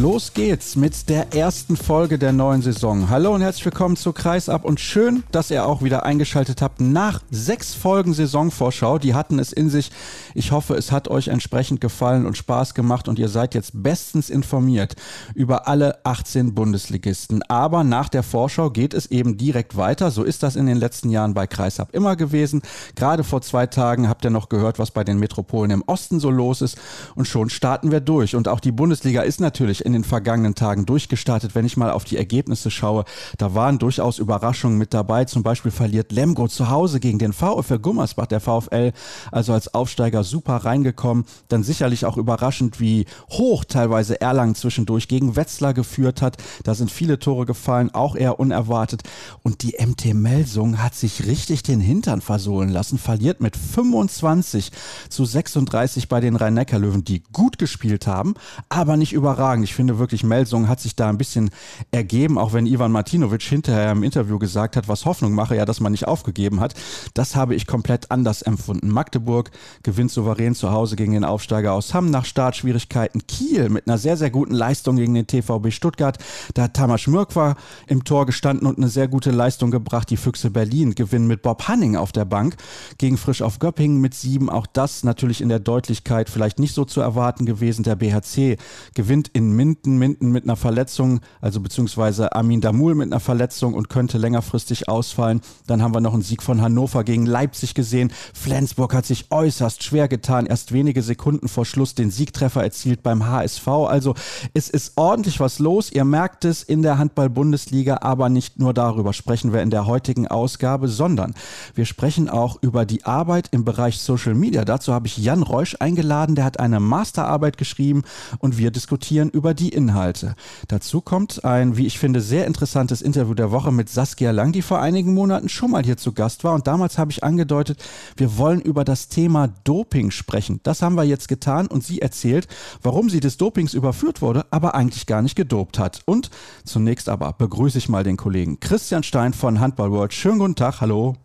Los geht's mit der ersten Folge der neuen Saison. Hallo und herzlich willkommen zu Kreisab und schön, dass ihr auch wieder eingeschaltet habt nach sechs Folgen Saisonvorschau. Die hatten es in sich. Ich hoffe, es hat euch entsprechend gefallen und Spaß gemacht und ihr seid jetzt bestens informiert über alle 18 Bundesligisten. Aber nach der Vorschau geht es eben direkt weiter. So ist das in den letzten Jahren bei Kreisab immer gewesen. Gerade vor zwei Tagen habt ihr noch gehört, was bei den Metropolen im Osten so los ist und schon starten wir durch. Und auch die Bundesliga ist natürlich in den vergangenen Tagen durchgestartet. Wenn ich mal auf die Ergebnisse schaue, da waren durchaus Überraschungen mit dabei. Zum Beispiel verliert Lemgo zu Hause gegen den VfL Gummersbach, der VfL, also als Aufsteiger super reingekommen. Dann sicherlich auch überraschend, wie hoch teilweise Erlangen zwischendurch gegen Wetzlar geführt hat. Da sind viele Tore gefallen, auch eher unerwartet. Und die MT Melsung hat sich richtig den Hintern versohlen lassen, verliert mit 25 zu 36 bei den Rhein-Neckar-Löwen, die gut gespielt haben, aber nicht überragend. Ich finde wirklich, Melsung hat sich da ein bisschen ergeben, auch wenn Ivan Martinovic hinterher im Interview gesagt hat, was Hoffnung mache, ja, dass man nicht aufgegeben hat. Das habe ich komplett anders empfunden. Magdeburg gewinnt souverän zu Hause gegen den Aufsteiger aus Hamm nach Startschwierigkeiten. Kiel mit einer sehr, sehr guten Leistung gegen den TVB Stuttgart. Da hat Tamas Mürkwa im Tor gestanden und eine sehr gute Leistung gebracht. Die Füchse Berlin gewinnen mit Bob Hanning auf der Bank gegen Frisch auf Göppingen mit sieben. Auch das natürlich in der Deutlichkeit vielleicht nicht so zu erwarten gewesen. Der BHC gewinnt in Minden, Minden mit einer Verletzung, also beziehungsweise Amin Damul mit einer Verletzung und könnte längerfristig ausfallen. Dann haben wir noch einen Sieg von Hannover gegen Leipzig gesehen. Flensburg hat sich äußerst schwer getan, erst wenige Sekunden vor Schluss den Siegtreffer erzielt beim HSV. Also es ist ordentlich was los. Ihr merkt es in der Handball-Bundesliga, aber nicht nur darüber sprechen wir in der heutigen Ausgabe, sondern wir sprechen auch über die Arbeit im Bereich Social Media. Dazu habe ich Jan Reusch eingeladen, der hat eine Masterarbeit geschrieben und wir diskutieren über über die Inhalte. Dazu kommt ein, wie ich finde, sehr interessantes Interview der Woche mit Saskia Lang, die vor einigen Monaten schon mal hier zu Gast war. Und damals habe ich angedeutet, wir wollen über das Thema Doping sprechen. Das haben wir jetzt getan und sie erzählt, warum sie des Dopings überführt wurde, aber eigentlich gar nicht gedopt hat. Und zunächst aber begrüße ich mal den Kollegen Christian Stein von Handball World. Schönen guten Tag, hallo.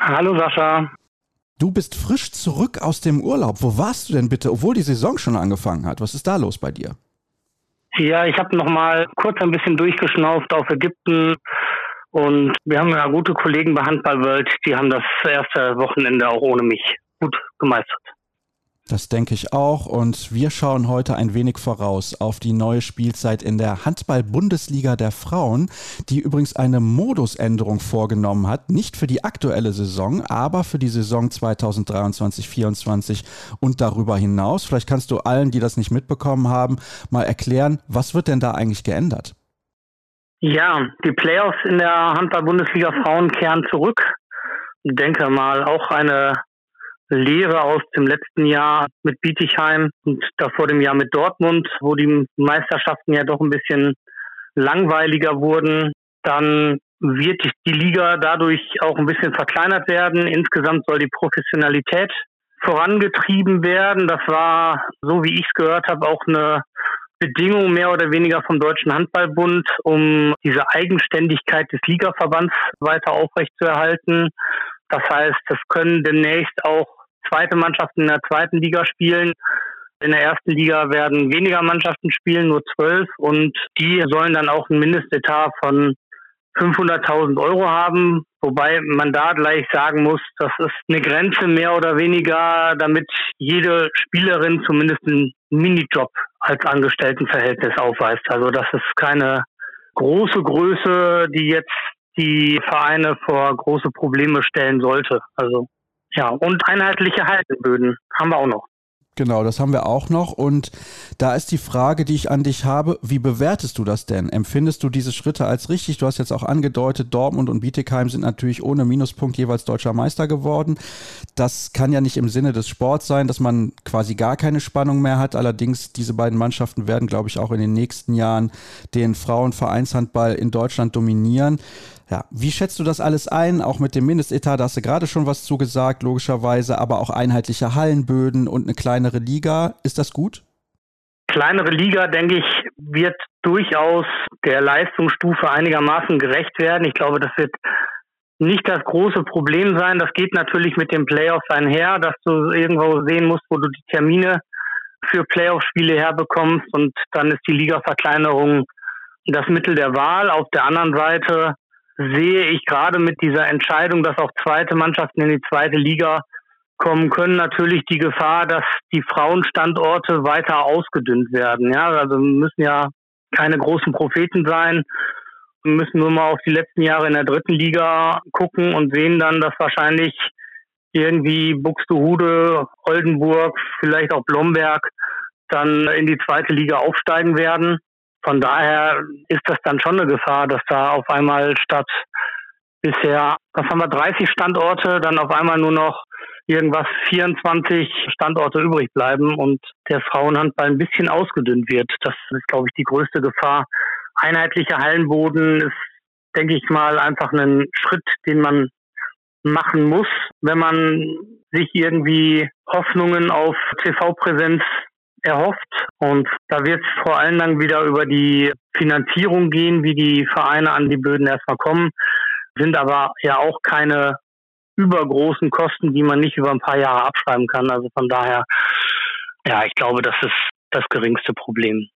Hallo Sascha. Du bist frisch zurück aus dem Urlaub. Wo warst du denn bitte, obwohl die Saison schon angefangen hat? Was ist da los bei dir? Ja, ich habe noch mal kurz ein bisschen durchgeschnauft auf Ägypten und wir haben ja gute Kollegen bei Handball World, die haben das erste Wochenende auch ohne mich gut gemeistert. Das denke ich auch. Und wir schauen heute ein wenig voraus auf die neue Spielzeit in der Handball-Bundesliga der Frauen, die übrigens eine Modusänderung vorgenommen hat. Nicht für die aktuelle Saison, aber für die Saison 2023-24 und darüber hinaus. Vielleicht kannst du allen, die das nicht mitbekommen haben, mal erklären, was wird denn da eigentlich geändert? Ja, die Playoffs in der Handball-Bundesliga Frauen kehren zurück. Ich denke mal, auch eine Lehre aus dem letzten Jahr mit Bietigheim und davor dem Jahr mit Dortmund, wo die Meisterschaften ja doch ein bisschen langweiliger wurden. Dann wird die Liga dadurch auch ein bisschen verkleinert werden. Insgesamt soll die Professionalität vorangetrieben werden. Das war, so wie ich es gehört habe, auch eine Bedingung mehr oder weniger vom Deutschen Handballbund, um diese Eigenständigkeit des Ligaverbands weiter aufrechtzuerhalten. Das heißt, es können demnächst auch zweite Mannschaften in der zweiten Liga spielen. In der ersten Liga werden weniger Mannschaften spielen, nur zwölf, und die sollen dann auch ein Mindestetat von 500.000 Euro haben, wobei man da gleich sagen muss, das ist eine Grenze mehr oder weniger, damit jede Spielerin zumindest einen Minijob als Angestelltenverhältnis aufweist. Also das ist keine große Größe, die jetzt die Vereine vor große Probleme stellen sollte. Also ja, und einheitliche Halteböden haben wir auch noch. Genau, das haben wir auch noch. Und da ist die Frage, die ich an dich habe, wie bewertest du das denn? Empfindest du diese Schritte als richtig? Du hast jetzt auch angedeutet, Dortmund und Bietigheim sind natürlich ohne Minuspunkt jeweils deutscher Meister geworden. Das kann ja nicht im Sinne des Sports sein, dass man quasi gar keine Spannung mehr hat. Allerdings, diese beiden Mannschaften werden, glaube ich, auch in den nächsten Jahren den Frauenvereinshandball in Deutschland dominieren. Ja, wie schätzt du das alles ein? Auch mit dem Mindestetat, da hast du gerade schon was zugesagt, logischerweise, aber auch einheitliche Hallenböden und eine kleinere Liga. Ist das gut? Kleinere Liga, denke ich, wird durchaus der Leistungsstufe einigermaßen gerecht werden. Ich glaube, das wird nicht das große Problem sein. Das geht natürlich mit den Playoffs einher, dass du irgendwo sehen musst, wo du die Termine für Playoff-Spiele herbekommst und dann ist die Liga-Verkleinerung das Mittel der Wahl. Auf der anderen Seite sehe ich gerade mit dieser Entscheidung, dass auch zweite Mannschaften in die zweite Liga kommen können, natürlich die Gefahr, dass die Frauenstandorte weiter ausgedünnt werden. Ja, also müssen ja keine großen Propheten sein. Wir müssen nur mal auf die letzten Jahre in der dritten Liga gucken und sehen dann, dass wahrscheinlich irgendwie Buxtehude, Oldenburg, vielleicht auch Blomberg dann in die zweite Liga aufsteigen werden. Von daher ist das dann schon eine Gefahr, dass da auf einmal statt bisher, was haben wir, 30 Standorte, dann auf einmal nur noch irgendwas 24 Standorte übrig bleiben und der Frauenhandball ein bisschen ausgedünnt wird. Das ist, glaube ich, die größte Gefahr. Einheitlicher Hallenboden ist, denke ich mal, einfach ein Schritt, den man machen muss, wenn man sich irgendwie Hoffnungen auf TV-Präsenz erhofft. Und da wird es vor allen Dingen wieder über die Finanzierung gehen, wie die Vereine an die Böden erstmal kommen, sind aber ja auch keine übergroßen Kosten, die man nicht über ein paar Jahre abschreiben kann. Also von daher, ja, ich glaube, das ist das geringste Problem.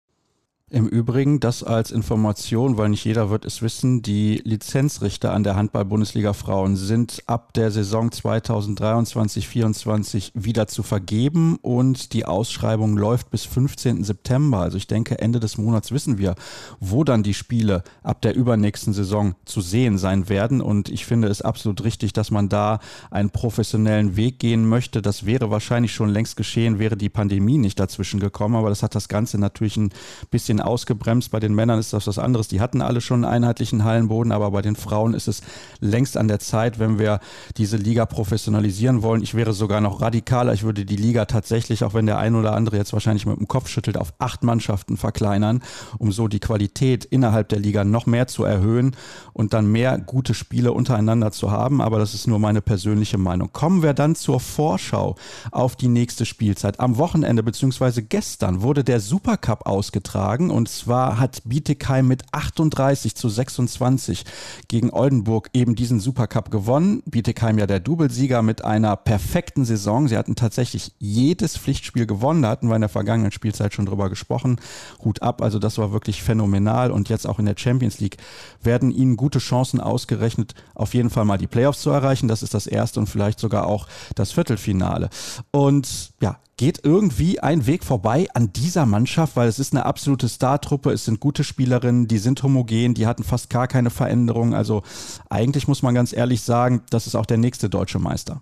Im Übrigen, das als Information, weil nicht jeder wird es wissen, die Lizenzrichter an der Handball-Bundesliga Frauen sind ab der Saison 2023-24 wieder zu vergeben und die Ausschreibung läuft bis 15. September. Also ich denke, Ende des Monats wissen wir, wo dann die Spiele ab der übernächsten Saison zu sehen sein werden. Und ich finde es absolut richtig, dass man da einen professionellen Weg gehen möchte. Das wäre wahrscheinlich schon längst geschehen, wäre die Pandemie nicht dazwischen gekommen. Aber das hat das Ganze natürlich ein bisschen bisschen ausgebremst. Bei den Männern ist das was anderes. Die hatten alle schon einen einheitlichen Hallenboden, aber bei den Frauen ist es längst an der Zeit, wenn wir diese Liga professionalisieren wollen. Ich wäre sogar noch radikaler. Ich würde die Liga tatsächlich, auch wenn der ein oder andere jetzt wahrscheinlich mit dem Kopf schüttelt, auf acht Mannschaften verkleinern, um so die Qualität innerhalb der Liga noch mehr zu erhöhen und dann mehr gute Spiele untereinander zu haben. Aber das ist nur meine persönliche Meinung. Kommen wir dann zur Vorschau auf die nächste Spielzeit. Am Wochenende bzw. gestern wurde der Supercup ausgetragen sagen. Und zwar hat Bietigheim mit 38 zu 26 gegen Oldenburg eben diesen Supercup gewonnen. Bietigheim ja der Doublesieger mit einer perfekten Saison. Sie hatten tatsächlich jedes Pflichtspiel gewonnen. Da hatten wir in der vergangenen Spielzeit schon drüber gesprochen. Hut ab, also das war wirklich phänomenal. Und jetzt auch in der Champions League werden ihnen gute Chancen ausgerechnet, auf jeden Fall mal die Playoffs zu erreichen. Das ist das erste und vielleicht sogar auch das Viertelfinale. Und ja, geht irgendwie ein Weg vorbei an dieser Mannschaft, weil es ist eine absolute Startruppe, es sind gute Spielerinnen, die sind homogen, die hatten fast gar keine Veränderung. Also eigentlich muss man ganz ehrlich sagen, das ist auch der nächste deutsche Meister.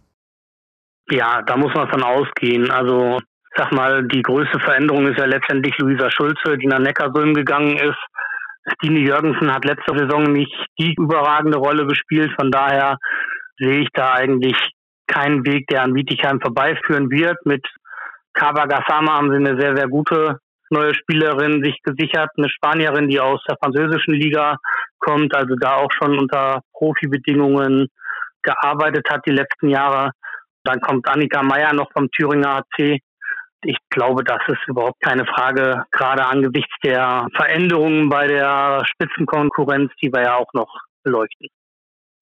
Ja, da muss man von ausgehen. Also sag mal, die größte Veränderung ist ja letztendlich Luisa Schulze, die nach Neckarsulm gegangen ist. Stine Jürgensen hat letzte Saison nicht die überragende Rolle gespielt. Von daher sehe ich da eigentlich keinen Weg, der an Wietigheim vorbeiführen wird. Mit Kaba Gassama haben sie eine sehr, sehr gute neue Spielerin sich gesichert, eine Spanierin, die aus der französischen Liga kommt, also da auch schon unter Profibedingungen gearbeitet hat die letzten Jahre. Dann kommt Annika Meyer noch vom Thüringer AC. Ich glaube, das ist überhaupt keine Frage, gerade angesichts der Veränderungen bei der Spitzenkonkurrenz, die wir ja auch noch beleuchten.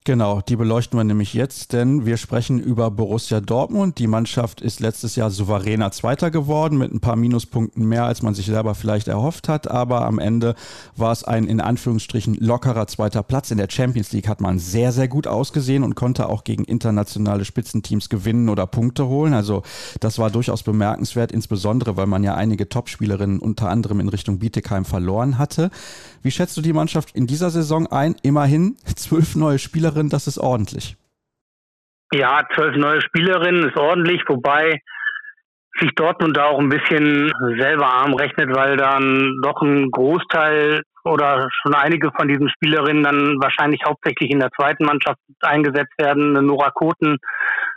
Genau, die beleuchten wir nämlich jetzt, denn wir sprechen über Borussia Dortmund. Die Mannschaft ist letztes Jahr souveräner Zweiter geworden mit ein paar Minuspunkten mehr, als man sich selber vielleicht erhofft hat. Aber am Ende war es ein in Anführungsstrichen lockerer zweiter Platz. In der Champions League hat man sehr, sehr gut ausgesehen und konnte auch gegen internationale Spitzenteams gewinnen oder Punkte holen. Also das war durchaus bemerkenswert, insbesondere weil man ja einige Topspielerinnen unter anderem in Richtung Bietigheim verloren hatte. Wie schätzt du die Mannschaft in dieser Saison ein? Immerhin zwölf neue Spieler Spielerin, das ist ordentlich. Ja, zwölf neue Spielerinnen ist ordentlich, wobei sich Dortmund da auch ein bisschen selber arm rechnet, weil dann doch ein Großteil oder schon einige von diesen Spielerinnen dann wahrscheinlich hauptsächlich in der zweiten Mannschaft eingesetzt werden. Nora Koten,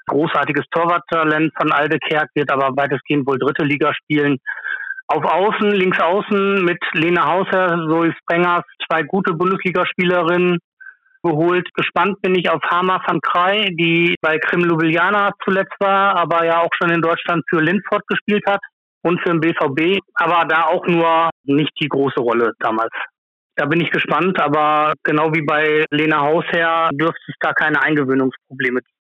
großartiges Torwarttalent von Aldekerk, wird aber weitestgehend wohl dritte Liga spielen. Auf Außen, links außen mit Lena Hauser, Zoe Sprengers, zwei gute Bundesligaspielerinnen geholt. Gespannt bin ich auf Hama van Krei, die bei Krim Ljubljana zuletzt war, aber ja auch schon in Deutschland für Lindford gespielt hat und für den BVB, aber da auch nur nicht die große Rolle damals. Da bin ich gespannt, aber genau wie bei Lena Hausherr dürfte es da keine Eingewöhnungsprobleme geben.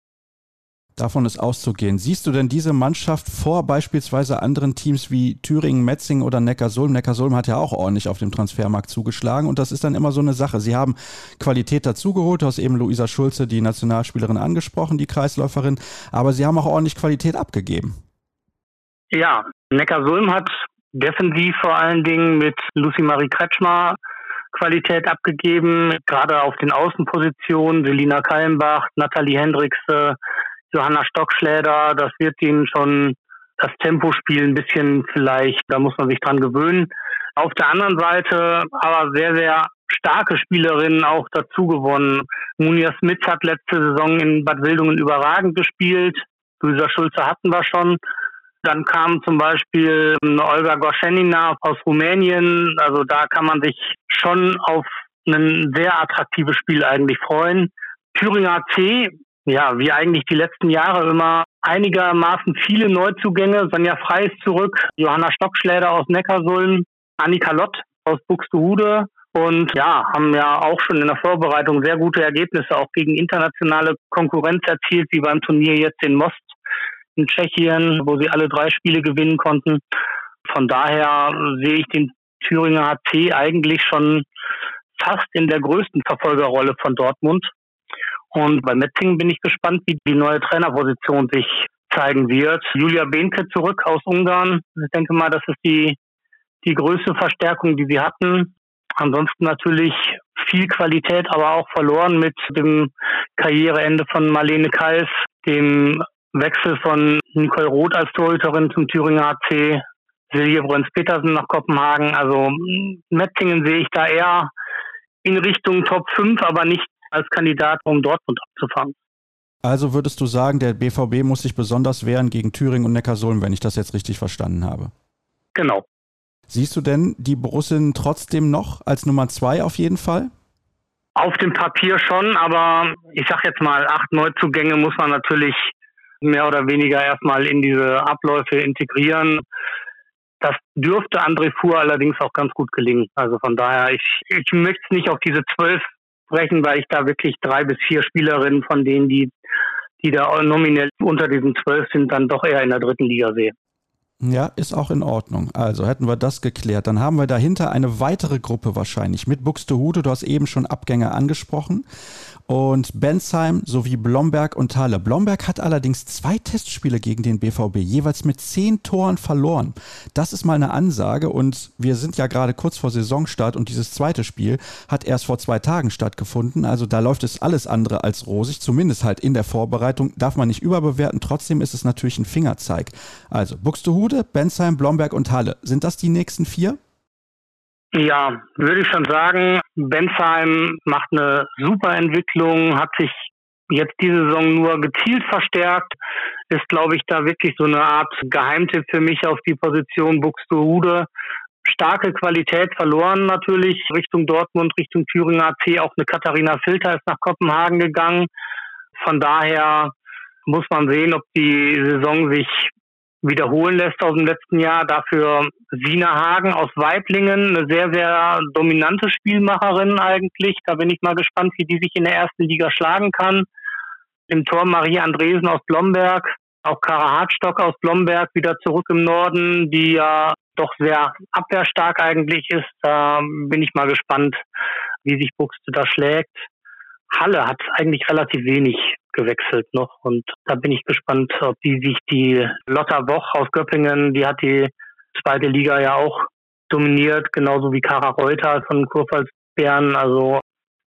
Davon ist auszugehen. Siehst du denn diese Mannschaft vor beispielsweise anderen Teams wie Thüringen, Metzing oder Neckarsulm? Neckarsulm hat ja auch ordentlich auf dem Transfermarkt zugeschlagen und das ist dann immer so eine Sache. Sie haben Qualität dazugeholt, du hast eben Luisa Schulze, die Nationalspielerin, angesprochen, die Kreisläuferin, aber sie haben auch ordentlich Qualität abgegeben. Ja, Neckarsulm hat defensiv vor allen Dingen mit Lucy Marie Kretschmer Qualität abgegeben, gerade auf den Außenpositionen, Selina Kallenbach, Nathalie Hendricks, Johanna Stockschläder, das wird ihnen schon das Tempospiel ein bisschen vielleicht, da muss man sich dran gewöhnen. Auf der anderen Seite aber sehr, sehr starke Spielerinnen auch dazu gewonnen. Munia Smith hat letzte Saison in Bad Wildungen überragend gespielt. Luisa Schulze hatten wir schon. Dann kam zum Beispiel eine Olga Gorschenina aus Rumänien. Also da kann man sich schon auf ein sehr attraktives Spiel eigentlich freuen. Thüringer C ja, wie eigentlich die letzten Jahre immer einigermaßen viele Neuzugänge. Sonja Frey ist zurück, Johanna Stockschläder aus Neckarsulm, Annika Lott aus Buxtehude und ja, haben ja auch schon in der Vorbereitung sehr gute Ergebnisse auch gegen internationale Konkurrenz erzielt, wie beim Turnier jetzt in Most in Tschechien, wo sie alle drei Spiele gewinnen konnten. Von daher sehe ich den Thüringer HC eigentlich schon fast in der größten Verfolgerrolle von Dortmund. Und bei Metzingen bin ich gespannt, wie die neue Trainerposition sich zeigen wird. Julia Behnke zurück aus Ungarn. Ich denke mal, das ist die, die größte Verstärkung, die sie hatten. Ansonsten natürlich viel Qualität, aber auch verloren mit dem Karriereende von Marlene Kals, dem Wechsel von Nicole Roth als Torhüterin zum Thüringer AC, Silje Bruns-Petersen nach Kopenhagen. Also Metzingen sehe ich da eher in Richtung Top 5, aber nicht als Kandidat, um Dortmund abzufangen. Also würdest du sagen, der BVB muss sich besonders wehren gegen Thüringen und Neckarsulm, wenn ich das jetzt richtig verstanden habe? Genau. Siehst du denn die Borussen trotzdem noch als Nummer zwei auf jeden Fall? Auf dem Papier schon, aber ich sag jetzt mal, acht Neuzugänge muss man natürlich mehr oder weniger erstmal in diese Abläufe integrieren. Das dürfte André Fuhr allerdings auch ganz gut gelingen. Also von daher, ich, ich möchte es nicht auf diese zwölf sprechen, weil ich da wirklich drei bis vier Spielerinnen von denen, die, die da nominell unter diesen zwölf sind, dann doch eher in der dritten Liga sehe. Ja, ist auch in Ordnung. Also hätten wir das geklärt. Dann haben wir dahinter eine weitere Gruppe wahrscheinlich mit Buxtehude. Du hast eben schon Abgänge angesprochen und Bensheim sowie Blomberg und Thaler. Blomberg hat allerdings zwei Testspiele gegen den BVB, jeweils mit zehn Toren verloren. Das ist mal eine Ansage und wir sind ja gerade kurz vor Saisonstart und dieses zweite Spiel hat erst vor zwei Tagen stattgefunden. Also da läuft es alles andere als rosig, zumindest halt in der Vorbereitung. Darf man nicht überbewerten, trotzdem ist es natürlich ein Fingerzeig. Also Buxtehude, Bensheim, Blomberg und Halle. Sind das die nächsten vier? Ja, würde ich schon sagen. Bensheim macht eine super Entwicklung, hat sich jetzt diese Saison nur gezielt verstärkt, ist, glaube ich, da wirklich so eine Art Geheimtipp für mich auf die Position Buxtehude. Starke Qualität verloren natürlich Richtung Dortmund, Richtung Thüringen AC. Auch eine Katharina Filter ist nach Kopenhagen gegangen. Von daher muss man sehen, ob die Saison sich wiederholen lässt aus dem letzten Jahr. Dafür Sina Hagen aus Weiblingen, eine sehr, sehr dominante Spielmacherin eigentlich. Da bin ich mal gespannt, wie die sich in der ersten Liga schlagen kann. Im Tor Marie Andresen aus Blomberg, auch Kara Hartstock aus Blomberg wieder zurück im Norden, die ja doch sehr abwehrstark eigentlich ist. Da bin ich mal gespannt, wie sich Buxte da schlägt. Halle hat eigentlich relativ wenig gewechselt noch. Und da bin ich gespannt, ob die sich die Lotta Boch aus Göppingen, die hat die zweite Liga ja auch dominiert, genauso wie Kara Reuter von Kurpfalz Bern. Also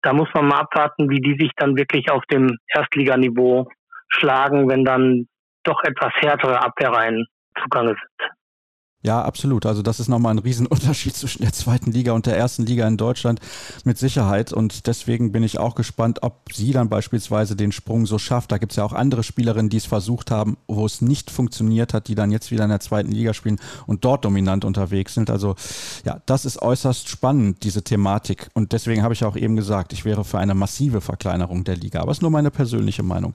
da muss man mal abwarten, wie die sich dann wirklich auf dem Erstliganiveau schlagen, wenn dann doch etwas härtere Abwehrreihen zugange sind. Ja, absolut. Also das ist nochmal ein Riesenunterschied zwischen der zweiten Liga und der ersten Liga in Deutschland mit Sicherheit. Und deswegen bin ich auch gespannt, ob sie dann beispielsweise den Sprung so schafft. Da gibt es ja auch andere Spielerinnen, die es versucht haben, wo es nicht funktioniert hat, die dann jetzt wieder in der zweiten Liga spielen und dort dominant unterwegs sind. Also ja, das ist äußerst spannend, diese Thematik. Und deswegen habe ich auch eben gesagt, ich wäre für eine massive Verkleinerung der Liga. Aber es ist nur meine persönliche Meinung.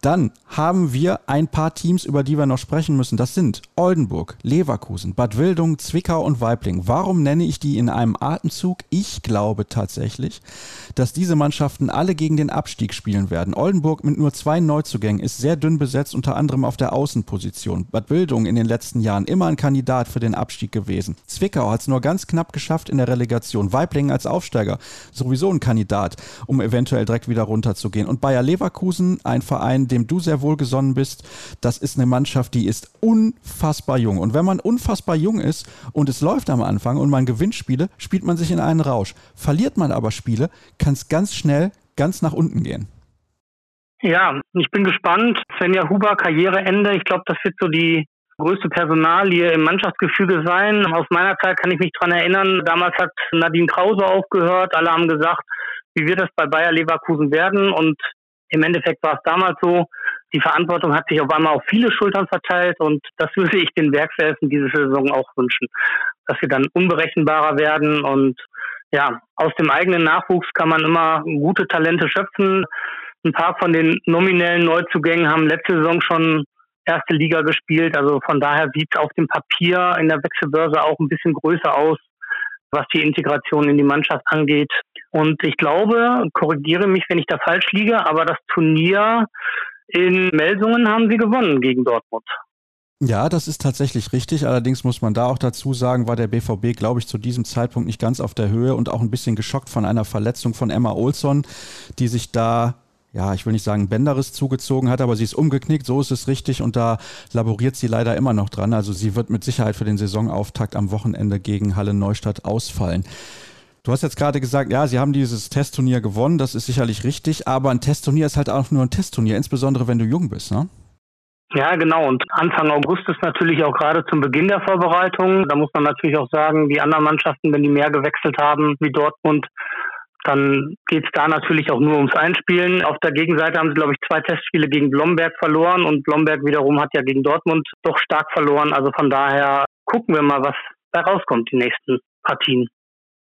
Dann haben wir ein paar Teams, über die wir noch sprechen müssen. Das sind Oldenburg, Leverkusen, Bad Wildung, Zwickau und Weibling. Warum nenne ich die in einem Atemzug? Ich glaube tatsächlich, dass diese Mannschaften alle gegen den Abstieg spielen werden. Oldenburg mit nur zwei Neuzugängen ist sehr dünn besetzt, unter anderem auf der Außenposition. Bad Wildung in den letzten Jahren immer ein Kandidat für den Abstieg gewesen. Zwickau hat es nur ganz knapp geschafft in der Relegation. Weibling als Aufsteiger sowieso ein Kandidat, um eventuell direkt wieder runterzugehen. Und Bayer Leverkusen, ein Verein, dem du sehr wohlgesonnen bist. Das ist eine Mannschaft, die ist unfassbar jung. Und wenn man unfassbar jung ist und es läuft am Anfang und man gewinnt Spiele, spielt man sich in einen Rausch. Verliert man aber Spiele, kann es ganz schnell ganz nach unten gehen. Ja, ich bin gespannt. Svenja Huber, Karriereende. Ich glaube, das wird so die größte Personalie im Mannschaftsgefüge sein. Aus meiner Zeit kann ich mich daran erinnern, damals hat Nadine Krause aufgehört. Alle haben gesagt, wie wird das bei Bayer Leverkusen werden? Und im Endeffekt war es damals so, die Verantwortung hat sich auf einmal auf viele Schultern verteilt und das würde ich den Werkselfen diese Saison auch wünschen, dass sie dann unberechenbarer werden und ja, aus dem eigenen Nachwuchs kann man immer gute Talente schöpfen. Ein paar von den nominellen Neuzugängen haben letzte Saison schon erste Liga gespielt. Also von daher sieht es auf dem Papier in der Wechselbörse auch ein bisschen größer aus, was die Integration in die Mannschaft angeht. Und ich glaube, korrigiere mich, wenn ich da falsch liege, aber das Turnier in Melsungen haben sie gewonnen gegen Dortmund. Ja, das ist tatsächlich richtig. Allerdings muss man da auch dazu sagen, war der BVB, glaube ich, zu diesem Zeitpunkt nicht ganz auf der Höhe und auch ein bisschen geschockt von einer Verletzung von Emma Olsson, die sich da ja, ich will nicht sagen Bänderes zugezogen hat, aber sie ist umgeknickt, so ist es richtig und da laboriert sie leider immer noch dran. Also sie wird mit Sicherheit für den Saisonauftakt am Wochenende gegen Halle Neustadt ausfallen. Du hast jetzt gerade gesagt, ja, sie haben dieses Testturnier gewonnen, das ist sicherlich richtig, aber ein Testturnier ist halt auch nur ein Testturnier, insbesondere wenn du jung bist, ne? Ja, genau. Und Anfang August ist natürlich auch gerade zum Beginn der Vorbereitung. Da muss man natürlich auch sagen, die anderen Mannschaften, wenn die mehr gewechselt haben, wie Dortmund, dann geht es da natürlich auch nur ums Einspielen. Auf der Gegenseite haben sie, glaube ich, zwei Testspiele gegen Blomberg verloren und Blomberg wiederum hat ja gegen Dortmund doch stark verloren. Also von daher gucken wir mal, was da rauskommt, die nächsten Partien.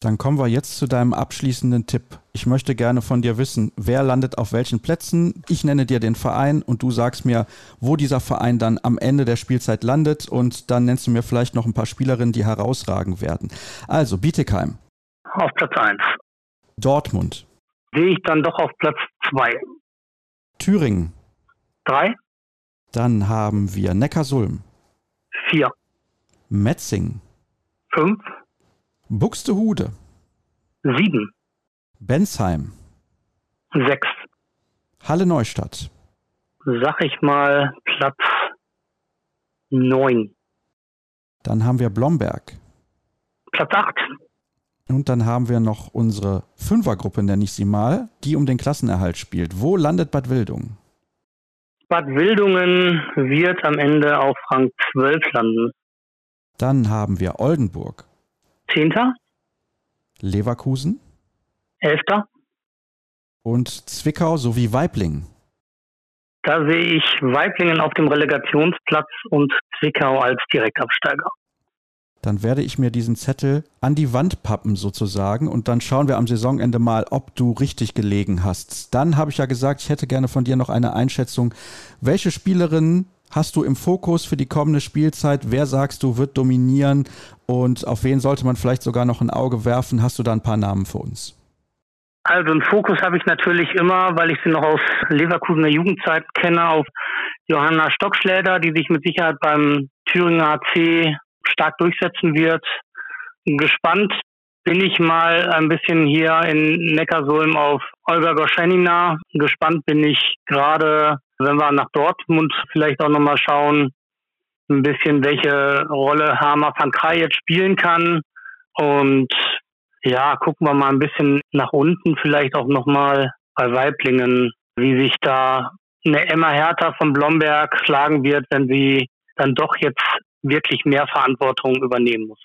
Dann kommen wir jetzt zu deinem abschließenden Tipp. Ich möchte gerne von dir wissen, wer landet auf welchen Plätzen. Ich nenne dir den Verein und du sagst mir, wo dieser Verein dann am Ende der Spielzeit landet und dann nennst du mir vielleicht noch ein paar Spielerinnen, die herausragen werden. Also Bietigheim. Auf Platz 1. Dortmund. Sehe ich dann doch auf Platz 2. Thüringen. 3. Dann haben wir Neckarsulm. 4. Metzing. 5. Buxtehude. Sieben. Bensheim. Sechs. Halle Neustadt. Sag ich mal Platz neun. Dann haben wir Blomberg. Platz acht. Und dann haben wir noch unsere Fünfergruppe, nenne ich sie mal, die um den Klassenerhalt spielt. Wo landet Bad Wildungen? Bad Wildungen wird am Ende auf Rang 12 landen. Dann haben wir Oldenburg. Zehnter. Leverkusen. Elfter. Und Zwickau sowie Weibling. Da sehe ich Weiblingen auf dem Relegationsplatz und Zwickau als Direktabsteiger. Dann werde ich mir diesen Zettel an die Wand pappen sozusagen und dann schauen wir am Saisonende mal, ob du richtig gelegen hast. Dann habe ich ja gesagt, ich hätte gerne von dir noch eine Einschätzung, welche Spielerinnen hast du im Fokus für die kommende Spielzeit? Wer sagst du wird dominieren und auf wen sollte man vielleicht sogar noch ein Auge werfen? Hast du da ein paar Namen für uns? Also einen Fokus habe ich natürlich immer, weil ich sie noch aus Leverkusener Jugendzeit kenne, auf Johanna Stockschläder, die sich mit Sicherheit beim Thüringer AC stark durchsetzen wird. Gespannt bin ich mal ein bisschen hier in Neckarsulm auf Olga Goschenina. Gespannt bin ich gerade wenn wir nach Dortmund vielleicht auch nochmal schauen, ein bisschen, welche Rolle Hammer van jetzt spielen kann. Und ja, gucken wir mal ein bisschen nach unten, vielleicht auch nochmal bei Weiblingen, wie sich da eine Emma Hertha von Blomberg schlagen wird, wenn sie dann doch jetzt wirklich mehr Verantwortung übernehmen muss.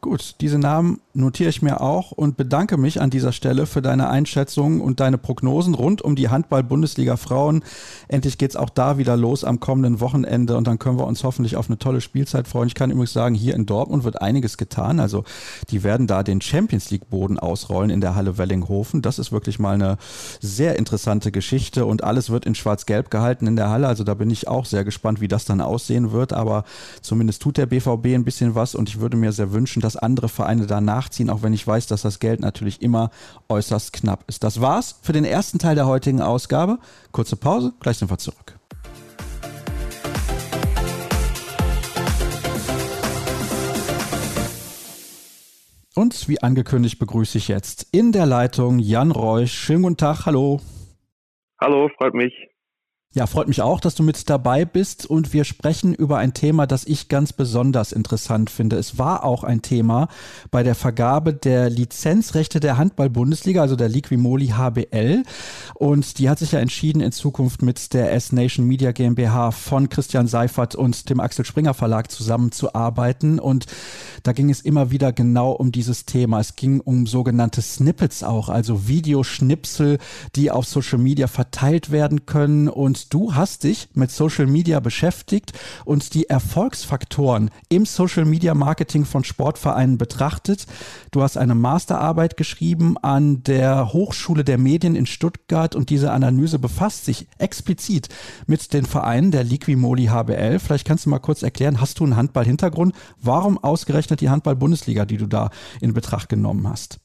Gut, diese Namen notiere ich mir auch und bedanke mich an dieser Stelle für deine Einschätzung und deine Prognosen rund um die Handball-Bundesliga Frauen. Endlich geht es auch da wieder los am kommenden Wochenende und dann können wir uns hoffentlich auf eine tolle Spielzeit freuen. Ich kann übrigens sagen, hier in Dortmund wird einiges getan. Also die werden da den Champions League-Boden ausrollen in der Halle Wellinghofen. Das ist wirklich mal eine sehr interessante Geschichte und alles wird in Schwarz-Gelb gehalten in der Halle. Also da bin ich auch sehr gespannt, wie das dann aussehen wird. Aber zumindest tut der BVB ein bisschen was und ich würde mir sehr wünschen, dass andere Vereine da nachziehen, auch wenn ich weiß, dass das Geld natürlich immer äußerst knapp ist. Das war's für den ersten Teil der heutigen Ausgabe. Kurze Pause, gleich sind wir zurück. Und wie angekündigt begrüße ich jetzt in der Leitung Jan Reusch. Schönen guten Tag, hallo. Hallo, freut mich. Ja, freut mich auch, dass du mit dabei bist und wir sprechen über ein Thema, das ich ganz besonders interessant finde. Es war auch ein Thema bei der Vergabe der Lizenzrechte der Handball-Bundesliga, also der Liquimoli HBL. Und die hat sich ja entschieden, in Zukunft mit der S-Nation Media GmbH von Christian Seifert und dem Axel Springer Verlag zusammenzuarbeiten. Und da ging es immer wieder genau um dieses Thema. Es ging um sogenannte Snippets auch, also Videoschnipsel, die auf Social Media verteilt werden können und du hast dich mit Social Media beschäftigt und die Erfolgsfaktoren im Social Media Marketing von Sportvereinen betrachtet. Du hast eine Masterarbeit geschrieben an der Hochschule der Medien in Stuttgart und diese Analyse befasst sich explizit mit den Vereinen der Liquimoli HBL. Vielleicht kannst du mal kurz erklären, hast du einen Handball-Hintergrund? Warum ausgerechnet die Handball-Bundesliga, die du da in Betracht genommen hast?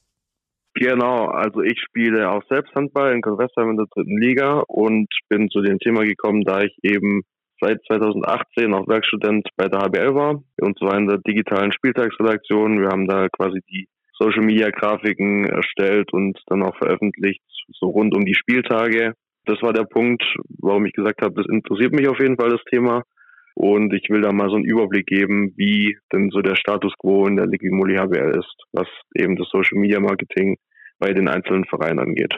Genau, also ich spiele auch selbst Handball in Convestheim in der dritten Liga und bin zu dem Thema gekommen, da ich eben seit 2018 auch Werkstudent bei der HBL war und zwar in der digitalen Spieltagsredaktion. Wir haben da quasi die Social Media Grafiken erstellt und dann auch veröffentlicht, so rund um die Spieltage. Das war der Punkt, warum ich gesagt habe, das interessiert mich auf jeden Fall das Thema. Und ich will da mal so einen Überblick geben, wie denn so der Status quo in der Ligimoli HBL ist, was eben das Social Media Marketing bei den einzelnen Vereinen angeht.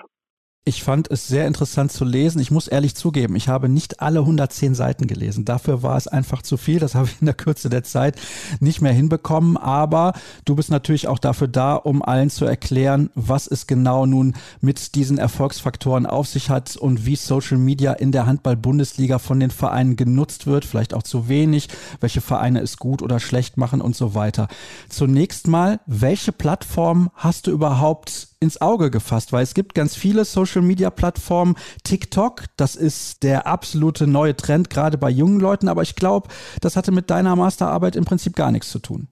Ich fand es sehr interessant zu lesen. Ich muss ehrlich zugeben, ich habe nicht alle 110 Seiten gelesen. Dafür war es einfach zu viel. Das habe ich in der Kürze der Zeit nicht mehr hinbekommen. Aber du bist natürlich auch dafür da, um allen zu erklären, was es genau nun mit diesen Erfolgsfaktoren auf sich hat und wie Social Media in der Handball-Bundesliga von den Vereinen genutzt wird. Vielleicht auch zu wenig, welche Vereine es gut oder schlecht machen und so weiter. Zunächst mal, welche Plattform hast du überhaupt ins Auge gefasst, weil es gibt ganz viele Social-Media-Plattformen. TikTok, das ist der absolute neue Trend, gerade bei jungen Leuten, aber ich glaube, das hatte mit deiner Masterarbeit im Prinzip gar nichts zu tun.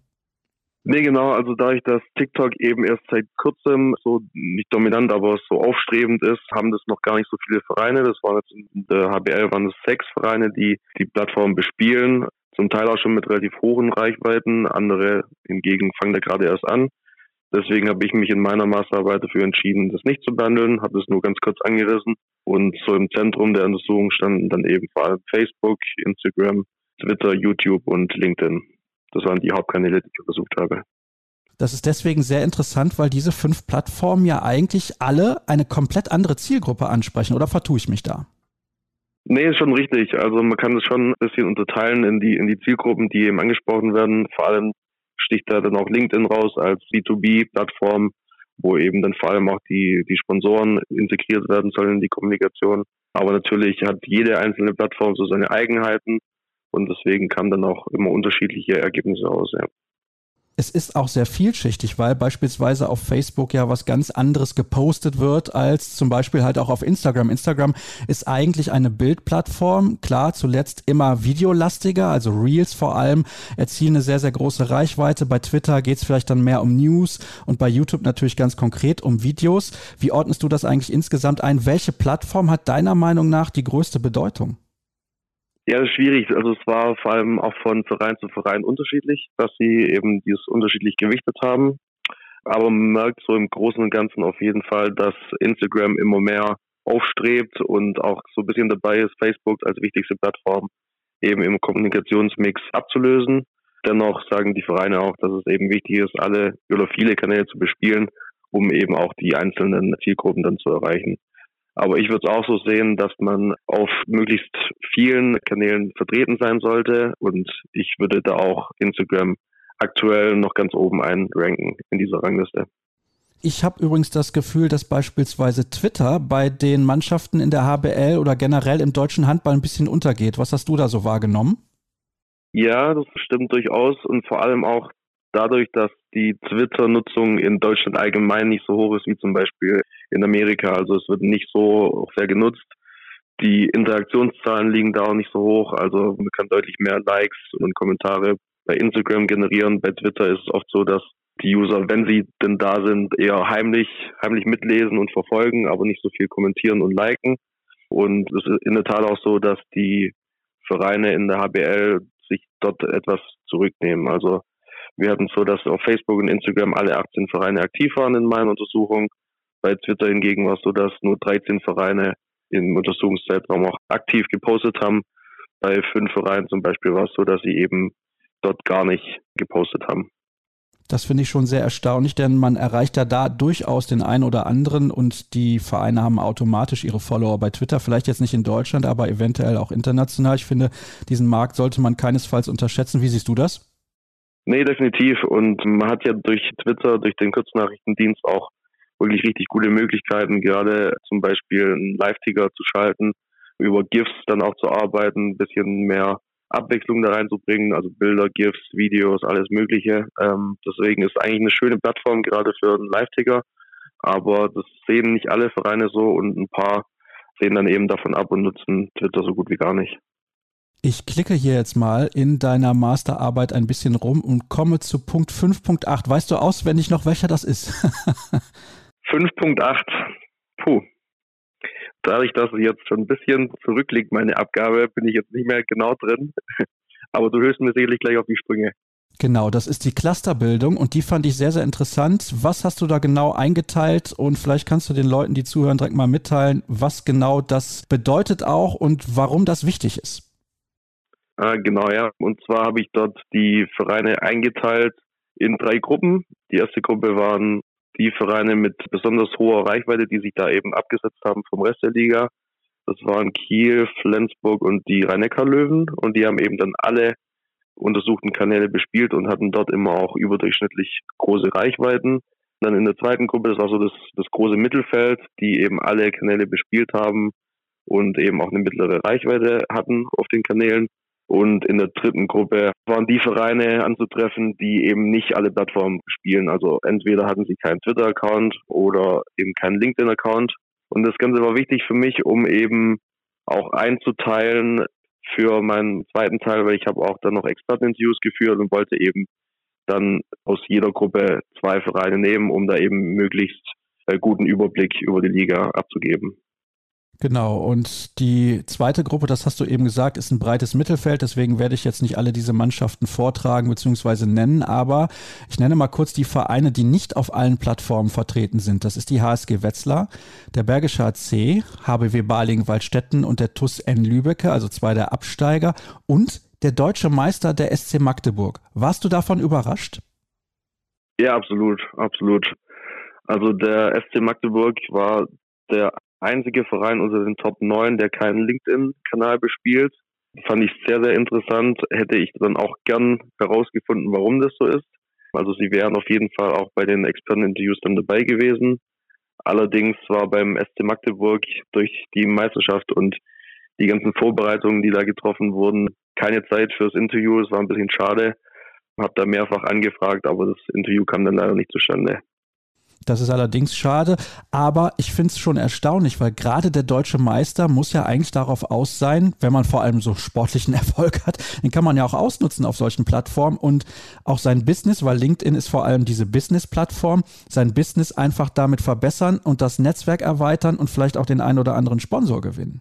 Nee, genau, also dadurch, dass TikTok eben erst seit kurzem so nicht dominant, aber so aufstrebend ist, haben das noch gar nicht so viele Vereine. Das waren jetzt in der HBL waren es sechs Vereine, die die Plattform bespielen. Zum Teil auch schon mit relativ hohen Reichweiten. Andere hingegen fangen da gerade erst an. Deswegen habe ich mich in meiner Masterarbeit dafür entschieden, das nicht zu behandeln, habe das nur ganz kurz angerissen. Und so im Zentrum der Untersuchung standen dann eben vor allem Facebook, Instagram, Twitter, YouTube und LinkedIn. Das waren die Hauptkanäle, die ich untersucht habe. Das ist deswegen sehr interessant, weil diese fünf Plattformen ja eigentlich alle eine komplett andere Zielgruppe ansprechen. Oder vertue ich mich da? Nee, ist schon richtig. Also man kann es schon ein bisschen unterteilen in die, in die Zielgruppen, die eben angesprochen werden. Vor allem sticht da dann auch LinkedIn raus als B2B-Plattform, wo eben dann vor allem auch die, die Sponsoren integriert werden sollen in die Kommunikation. Aber natürlich hat jede einzelne Plattform so seine Eigenheiten und deswegen kamen dann auch immer unterschiedliche Ergebnisse aus. Ja es ist auch sehr vielschichtig, weil beispielsweise auf Facebook ja was ganz anderes gepostet wird als zum Beispiel halt auch auf Instagram. Instagram ist eigentlich eine Bildplattform, klar, zuletzt immer videolastiger, also Reels vor allem erzielen eine sehr, sehr große Reichweite. Bei Twitter geht es vielleicht dann mehr um News und bei YouTube natürlich ganz konkret um Videos. Wie ordnest du das eigentlich insgesamt ein? Welche Plattform hat deiner Meinung nach die größte Bedeutung? Ja, das ist schwierig. Also es war vor allem auch von Verein zu Verein unterschiedlich, dass sie eben dieses unterschiedlich gewichtet haben. Aber man merkt so im Großen und Ganzen auf jeden Fall, dass Instagram immer mehr aufstrebt und auch so ein bisschen dabei ist, Facebook als wichtigste Plattform eben im Kommunikationsmix abzulösen. Dennoch sagen die Vereine auch, dass es eben wichtig ist, alle oder viele Kanäle zu bespielen, um eben auch die einzelnen Zielgruppen dann zu erreichen. Aber ich würde es auch so sehen, dass man auf möglichst vielen Kanälen vertreten sein sollte. Und ich würde da auch Instagram aktuell noch ganz oben einranken in dieser Rangliste. Ich habe übrigens das Gefühl, dass beispielsweise Twitter bei den Mannschaften in der HBL oder generell im deutschen Handball ein bisschen untergeht. Was hast du da so wahrgenommen? Ja, das stimmt durchaus und vor allem auch dadurch, dass die Twitter-Nutzung in Deutschland allgemein nicht so hoch ist wie zum Beispiel in Amerika. Also es wird nicht so sehr genutzt. Die Interaktionszahlen liegen da auch nicht so hoch. Also man kann deutlich mehr Likes und Kommentare bei Instagram generieren. Bei Twitter ist es oft so, dass die User, wenn sie denn da sind, eher heimlich, heimlich mitlesen und verfolgen, aber nicht so viel kommentieren und liken. Und es ist in der Tat auch so, dass die Vereine in der HBL sich dort etwas zurücknehmen. Also wir hatten so, dass auf Facebook und Instagram alle 18 Vereine aktiv waren in meiner Untersuchung. Bei Twitter hingegen war es so, dass nur 13 Vereine im Untersuchungszeitraum auch aktiv gepostet haben. Bei fünf Vereinen zum Beispiel war es so, dass sie eben dort gar nicht gepostet haben. Das finde ich schon sehr erstaunlich, denn man erreicht ja da durchaus den einen oder anderen und die Vereine haben automatisch ihre Follower bei Twitter, vielleicht jetzt nicht in Deutschland, aber eventuell auch international. Ich finde, diesen Markt sollte man keinesfalls unterschätzen. Wie siehst du das? Nee, definitiv. Und man hat ja durch Twitter, durch den Kurznachrichtendienst auch wirklich richtig gute Möglichkeiten, gerade zum Beispiel einen Live-Ticker zu schalten, über GIFs dann auch zu arbeiten, ein bisschen mehr Abwechslung da reinzubringen, also Bilder, GIFs, Videos, alles Mögliche. Ähm, deswegen ist eigentlich eine schöne Plattform gerade für einen Live-Ticker. Aber das sehen nicht alle Vereine so und ein paar sehen dann eben davon ab und nutzen Twitter so gut wie gar nicht. Ich klicke hier jetzt mal in deiner Masterarbeit ein bisschen rum und komme zu Punkt 5.8. Weißt du auswendig noch, welcher das ist? 5.8. Puh. Dadurch, dass es jetzt schon ein bisschen zurückliegt, meine Abgabe, bin ich jetzt nicht mehr genau drin. Aber du hörst mir sicherlich gleich auf die Sprünge. Genau, das ist die Clusterbildung und die fand ich sehr, sehr interessant. Was hast du da genau eingeteilt und vielleicht kannst du den Leuten, die zuhören, direkt mal mitteilen, was genau das bedeutet auch und warum das wichtig ist. Ah, genau, ja. Und zwar habe ich dort die Vereine eingeteilt in drei Gruppen. Die erste Gruppe waren die Vereine mit besonders hoher Reichweite, die sich da eben abgesetzt haben vom Rest der Liga. Das waren Kiel, Flensburg und die rhein löwen Und die haben eben dann alle untersuchten Kanäle bespielt und hatten dort immer auch überdurchschnittlich große Reichweiten. Dann in der zweiten Gruppe, das war so das, das große Mittelfeld, die eben alle Kanäle bespielt haben und eben auch eine mittlere Reichweite hatten auf den Kanälen. Und in der dritten Gruppe waren die Vereine anzutreffen, die eben nicht alle Plattformen spielen. Also entweder hatten sie keinen Twitter-Account oder eben keinen LinkedIn-Account. Und das Ganze war wichtig für mich, um eben auch einzuteilen für meinen zweiten Teil, weil ich habe auch dann noch Experteninterviews geführt und wollte eben dann aus jeder Gruppe zwei Vereine nehmen, um da eben möglichst äh, guten Überblick über die Liga abzugeben. Genau, und die zweite Gruppe, das hast du eben gesagt, ist ein breites Mittelfeld, deswegen werde ich jetzt nicht alle diese Mannschaften vortragen bzw. nennen, aber ich nenne mal kurz die Vereine, die nicht auf allen Plattformen vertreten sind. Das ist die HSG Wetzlar, der Bergische AC, HBW Baling-Waldstätten und der TUS N Lübecke, also zwei der Absteiger und der deutsche Meister der SC Magdeburg. Warst du davon überrascht? Ja, absolut, absolut. Also der SC Magdeburg war der einzige Verein unter den Top 9, der keinen LinkedIn-Kanal bespielt. Fand ich sehr, sehr interessant. Hätte ich dann auch gern herausgefunden, warum das so ist. Also sie wären auf jeden Fall auch bei den Experteninterviews dann dabei gewesen. Allerdings war beim SC Magdeburg durch die Meisterschaft und die ganzen Vorbereitungen, die da getroffen wurden, keine Zeit fürs Interview. Es war ein bisschen schade. Hab da mehrfach angefragt, aber das Interview kam dann leider nicht zustande. Das ist allerdings schade, aber ich finde es schon erstaunlich, weil gerade der deutsche Meister muss ja eigentlich darauf aus sein, wenn man vor allem so sportlichen Erfolg hat, den kann man ja auch ausnutzen auf solchen Plattformen und auch sein Business, weil LinkedIn ist vor allem diese Business-Plattform, sein Business einfach damit verbessern und das Netzwerk erweitern und vielleicht auch den einen oder anderen Sponsor gewinnen.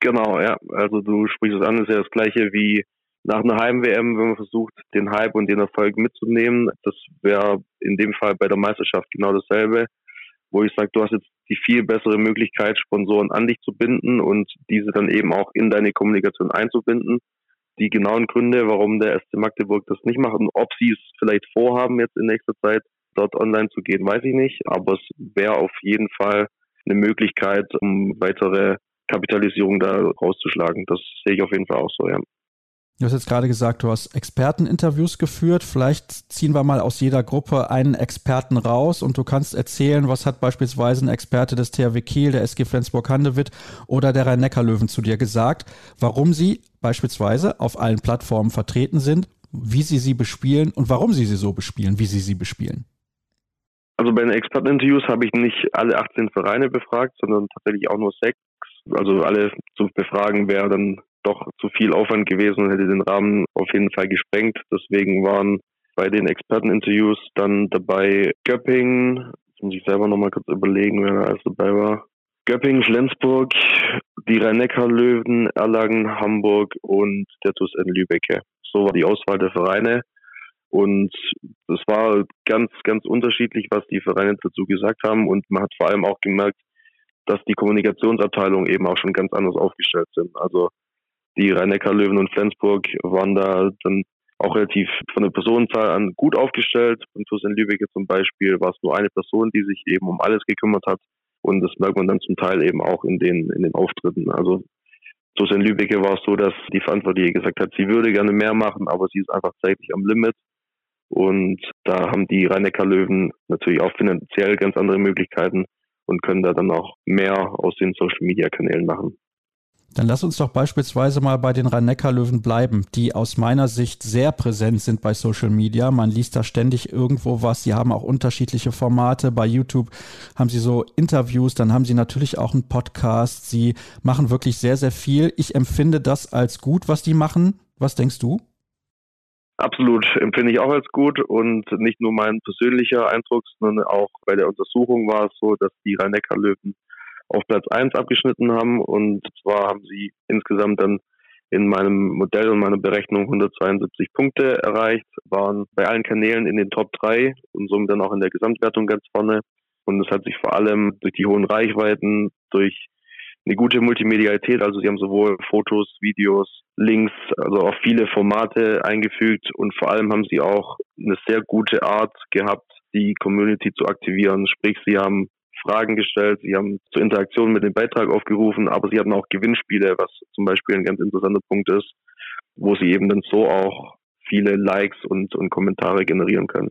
Genau, ja. Also du sprichst es an, ist ja das gleiche wie nach einer Heim-WM, wenn man versucht, den Hype und den Erfolg mitzunehmen, das wäre in dem Fall bei der Meisterschaft genau dasselbe, wo ich sage, du hast jetzt die viel bessere Möglichkeit, Sponsoren an dich zu binden und diese dann eben auch in deine Kommunikation einzubinden. Die genauen Gründe, warum der SC Magdeburg das nicht macht und ob sie es vielleicht vorhaben, jetzt in nächster Zeit dort online zu gehen, weiß ich nicht. Aber es wäre auf jeden Fall eine Möglichkeit, um weitere Kapitalisierung da rauszuschlagen. Das sehe ich auf jeden Fall auch so, ja. Du hast jetzt gerade gesagt, du hast Experteninterviews geführt. Vielleicht ziehen wir mal aus jeder Gruppe einen Experten raus und du kannst erzählen, was hat beispielsweise ein Experte des THW Kiel, der SG Flensburg-Handewitt oder der Rhein-Neckar-Löwen zu dir gesagt, warum sie beispielsweise auf allen Plattformen vertreten sind, wie sie sie bespielen und warum sie sie so bespielen, wie sie sie bespielen. Also bei den Experteninterviews habe ich nicht alle 18 Vereine befragt, sondern tatsächlich auch nur sechs. Also alle zu befragen wäre dann doch zu viel Aufwand gewesen und hätte den Rahmen auf jeden Fall gesprengt. Deswegen waren bei den Experteninterviews dann dabei Göpping, jetzt muss ich selber nochmal kurz überlegen, wer da alles dabei war. Göpping, Flensburg, die Rhein-Neckar-Löwen, Erlangen, Hamburg und der TuS in Lübecke. So war die Auswahl der Vereine. Und es war ganz, ganz unterschiedlich, was die Vereine dazu gesagt haben. Und man hat vor allem auch gemerkt, dass die Kommunikationsabteilungen eben auch schon ganz anders aufgestellt sind. Also die Rhein-Neckar-Löwen und Flensburg waren da dann auch relativ von der Personenzahl an gut aufgestellt. Und TuS in Lübeck zum Beispiel war es nur eine Person, die sich eben um alles gekümmert hat. Und das merkt man dann zum Teil eben auch in den, in den Auftritten. Also TuS in Lübeck war es so, dass die Verantwortliche gesagt hat, sie würde gerne mehr machen, aber sie ist einfach zeitlich am Limit. Und da haben die Rhein-Neckar-Löwen natürlich auch finanziell ganz andere Möglichkeiten und können da dann auch mehr aus den Social-Media-Kanälen machen. Dann lass uns doch beispielsweise mal bei den Rhein-Neckar-Löwen bleiben, die aus meiner Sicht sehr präsent sind bei Social Media. Man liest da ständig irgendwo was. Sie haben auch unterschiedliche Formate. Bei YouTube haben sie so Interviews, dann haben sie natürlich auch einen Podcast. Sie machen wirklich sehr, sehr viel. Ich empfinde das als gut, was die machen. Was denkst du? Absolut, empfinde ich auch als gut und nicht nur mein persönlicher Eindruck, sondern auch bei der Untersuchung war es so, dass die Rhein-Neckar-Löwen auf Platz 1 abgeschnitten haben. Und zwar haben sie insgesamt dann in meinem Modell und meiner Berechnung 172 Punkte erreicht, waren bei allen Kanälen in den Top 3 und somit dann auch in der Gesamtwertung ganz vorne. Und es hat sich vor allem durch die hohen Reichweiten, durch eine gute Multimedialität, also sie haben sowohl Fotos, Videos, Links, also auch viele Formate eingefügt und vor allem haben sie auch eine sehr gute Art gehabt, die Community zu aktivieren. Sprich, sie haben Fragen gestellt, sie haben zur Interaktion mit dem Beitrag aufgerufen, aber sie hatten auch Gewinnspiele, was zum Beispiel ein ganz interessanter Punkt ist, wo sie eben dann so auch viele Likes und, und Kommentare generieren können.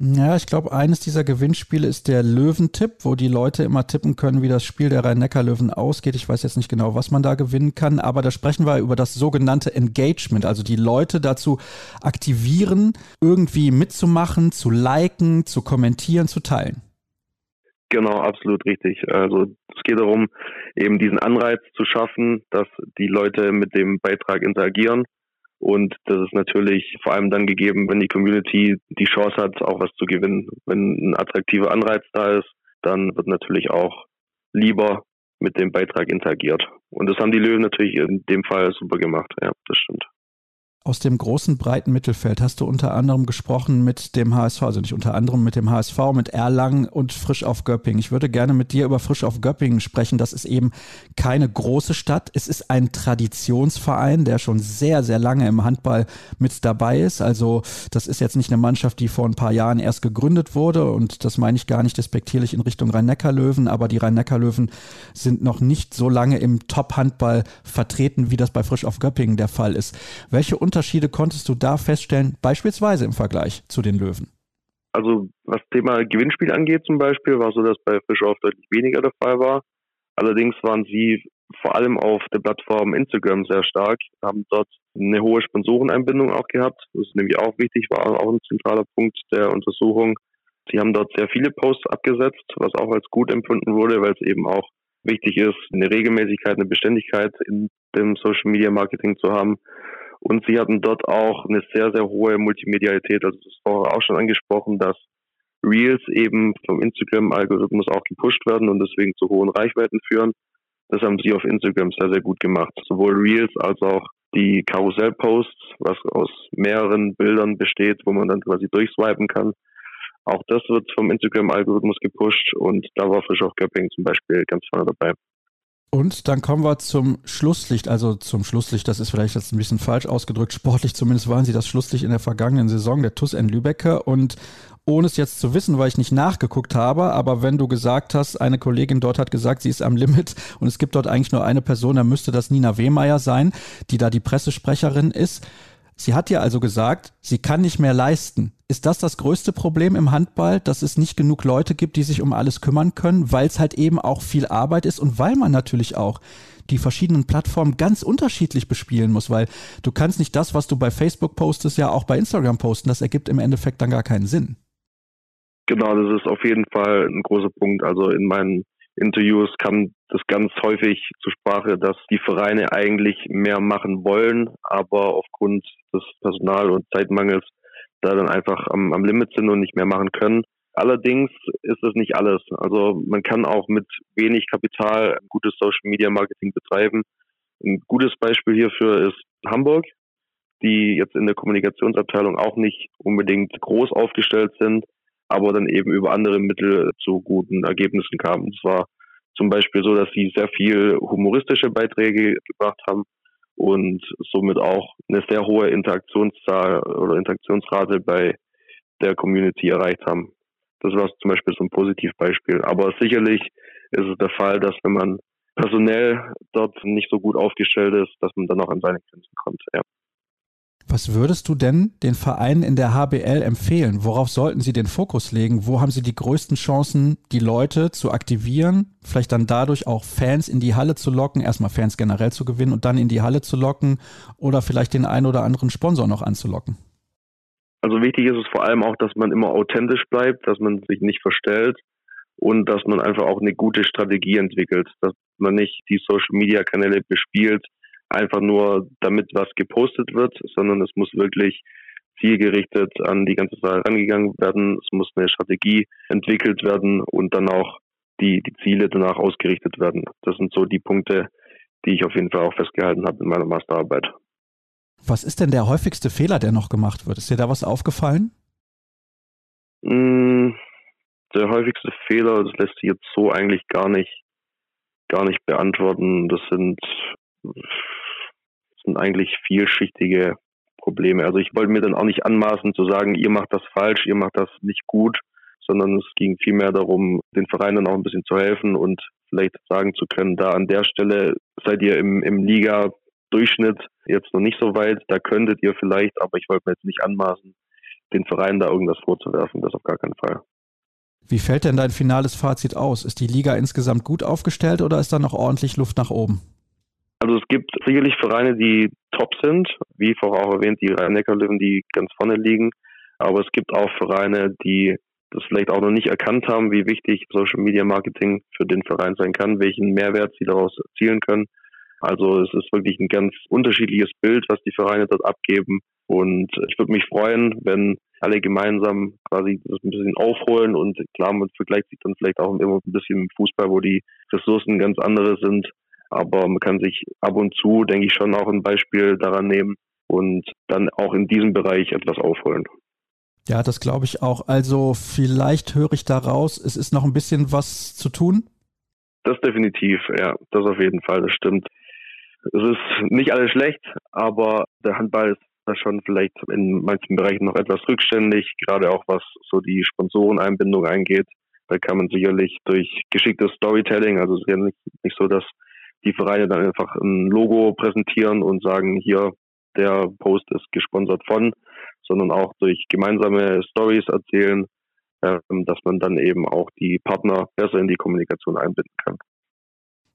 Ja, ich glaube, eines dieser Gewinnspiele ist der Löwentipp, wo die Leute immer tippen können, wie das Spiel der Rhein-Neckar-Löwen ausgeht. Ich weiß jetzt nicht genau, was man da gewinnen kann, aber da sprechen wir über das sogenannte Engagement, also die Leute dazu aktivieren, irgendwie mitzumachen, zu liken, zu kommentieren, zu teilen. Genau, absolut richtig. Also es geht darum, eben diesen Anreiz zu schaffen, dass die Leute mit dem Beitrag interagieren. Und das ist natürlich vor allem dann gegeben, wenn die Community die Chance hat, auch was zu gewinnen. Wenn ein attraktiver Anreiz da ist, dann wird natürlich auch lieber mit dem Beitrag interagiert. Und das haben die Löwen natürlich in dem Fall super gemacht. Ja, das stimmt aus dem großen breiten Mittelfeld hast du unter anderem gesprochen mit dem HSV, also nicht unter anderem mit dem HSV, mit Erlangen und Frisch auf Göppingen. Ich würde gerne mit dir über Frisch auf Göppingen sprechen. Das ist eben keine große Stadt. Es ist ein Traditionsverein, der schon sehr, sehr lange im Handball mit dabei ist. Also das ist jetzt nicht eine Mannschaft, die vor ein paar Jahren erst gegründet wurde und das meine ich gar nicht despektierlich in Richtung Rhein-Neckar-Löwen, aber die Rhein-Neckar-Löwen sind noch nicht so lange im Top-Handball vertreten, wie das bei Frisch auf Göppingen der Fall ist. Welche Unterschiede konntest du da feststellen, beispielsweise im Vergleich zu den Löwen? Also was Thema Gewinnspiel angeht zum Beispiel, war so, dass bei Fischerhoff deutlich weniger der Fall war. Allerdings waren sie vor allem auf der Plattform Instagram sehr stark, haben dort eine hohe Sponsoreneinbindung auch gehabt. Das ist nämlich auch wichtig, war auch ein zentraler Punkt der Untersuchung. Sie haben dort sehr viele Posts abgesetzt, was auch als gut empfunden wurde, weil es eben auch wichtig ist, eine Regelmäßigkeit, eine Beständigkeit in dem Social Media Marketing zu haben. Und sie hatten dort auch eine sehr, sehr hohe Multimedialität. Also das vorher auch schon angesprochen, dass Reels eben vom Instagram-Algorithmus auch gepusht werden und deswegen zu hohen Reichweiten führen. Das haben sie auf Instagram sehr, sehr gut gemacht. Sowohl Reels als auch die Karussell-Posts, was aus mehreren Bildern besteht, wo man dann quasi durchswipen kann. Auch das wird vom Instagram-Algorithmus gepusht und da war Frisch auf Göpping zum Beispiel ganz vorne dabei. Und dann kommen wir zum Schlusslicht, also zum Schlusslicht, das ist vielleicht jetzt ein bisschen falsch ausgedrückt, sportlich zumindest waren sie das Schlusslicht in der vergangenen Saison, der TUS N Lübecke und ohne es jetzt zu wissen, weil ich nicht nachgeguckt habe, aber wenn du gesagt hast, eine Kollegin dort hat gesagt, sie ist am Limit und es gibt dort eigentlich nur eine Person, dann müsste das Nina Wehmeier sein, die da die Pressesprecherin ist. Sie hat ja also gesagt, sie kann nicht mehr leisten. Ist das das größte Problem im Handball, dass es nicht genug Leute gibt, die sich um alles kümmern können, weil es halt eben auch viel Arbeit ist und weil man natürlich auch die verschiedenen Plattformen ganz unterschiedlich bespielen muss, weil du kannst nicht das, was du bei Facebook postest, ja auch bei Instagram posten. Das ergibt im Endeffekt dann gar keinen Sinn. Genau, das ist auf jeden Fall ein großer Punkt. Also in meinen Interviews kam das ganz häufig zur Sprache, dass die Vereine eigentlich mehr machen wollen, aber aufgrund des Personal- und Zeitmangels da dann einfach am, am Limit sind und nicht mehr machen können. Allerdings ist das nicht alles. Also man kann auch mit wenig Kapital gutes Social Media Marketing betreiben. Ein gutes Beispiel hierfür ist Hamburg, die jetzt in der Kommunikationsabteilung auch nicht unbedingt groß aufgestellt sind, aber dann eben über andere Mittel zu guten Ergebnissen kamen. Und zwar zum Beispiel so, dass sie sehr viel humoristische Beiträge gebracht haben und somit auch eine sehr hohe Interaktionszahl oder Interaktionsrate bei der Community erreicht haben. Das war zum Beispiel so ein Positivbeispiel. Aber sicherlich ist es der Fall, dass wenn man personell dort nicht so gut aufgestellt ist, dass man dann auch an seine Grenzen kommt. Ja. Was würdest du denn den Vereinen in der HBL empfehlen? Worauf sollten sie den Fokus legen? Wo haben sie die größten Chancen, die Leute zu aktivieren? Vielleicht dann dadurch auch Fans in die Halle zu locken, erstmal Fans generell zu gewinnen und dann in die Halle zu locken oder vielleicht den einen oder anderen Sponsor noch anzulocken? Also wichtig ist es vor allem auch, dass man immer authentisch bleibt, dass man sich nicht verstellt und dass man einfach auch eine gute Strategie entwickelt, dass man nicht die Social Media Kanäle bespielt, einfach nur damit was gepostet wird, sondern es muss wirklich zielgerichtet an die ganze Sache rangegangen werden. Es muss eine Strategie entwickelt werden und dann auch die, die Ziele danach ausgerichtet werden. Das sind so die Punkte, die ich auf jeden Fall auch festgehalten habe in meiner Masterarbeit. Was ist denn der häufigste Fehler, der noch gemacht wird? Ist dir da was aufgefallen? Mm, der häufigste Fehler, das lässt sich jetzt so eigentlich gar nicht, gar nicht beantworten. Das sind sind eigentlich vielschichtige Probleme. Also ich wollte mir dann auch nicht anmaßen zu sagen, ihr macht das falsch, ihr macht das nicht gut, sondern es ging vielmehr darum, den Vereinen auch ein bisschen zu helfen und vielleicht sagen zu können, da an der Stelle seid ihr im, im Liga-Durchschnitt jetzt noch nicht so weit, da könntet ihr vielleicht, aber ich wollte mir jetzt nicht anmaßen, den Vereinen da irgendwas vorzuwerfen, das auf gar keinen Fall. Wie fällt denn dein finales Fazit aus? Ist die Liga insgesamt gut aufgestellt oder ist da noch ordentlich Luft nach oben? Also es gibt sicherlich Vereine, die top sind, wie vorher auch erwähnt, die Rhein-Neckar-Löwen, die ganz vorne liegen. Aber es gibt auch Vereine, die das vielleicht auch noch nicht erkannt haben, wie wichtig Social Media Marketing für den Verein sein kann, welchen Mehrwert sie daraus erzielen können. Also es ist wirklich ein ganz unterschiedliches Bild, was die Vereine dort abgeben. Und ich würde mich freuen, wenn alle gemeinsam quasi das ein bisschen aufholen und klar, man vergleicht sich dann vielleicht auch immer ein bisschen im Fußball, wo die Ressourcen ganz andere sind. Aber man kann sich ab und zu, denke ich, schon auch ein Beispiel daran nehmen und dann auch in diesem Bereich etwas aufholen. Ja, das glaube ich auch. Also vielleicht höre ich daraus, es ist noch ein bisschen was zu tun. Das definitiv, ja, das auf jeden Fall, das stimmt. Es ist nicht alles schlecht, aber der Handball ist da schon vielleicht in manchen Bereichen noch etwas rückständig, gerade auch was so die Sponsoreneinbindung eingeht. Da kann man sicherlich durch geschicktes Storytelling, also es ist ja nicht, nicht so, dass die Vereine dann einfach ein Logo präsentieren und sagen, hier, der Post ist gesponsert von, sondern auch durch gemeinsame Stories erzählen, ähm, dass man dann eben auch die Partner besser in die Kommunikation einbinden kann.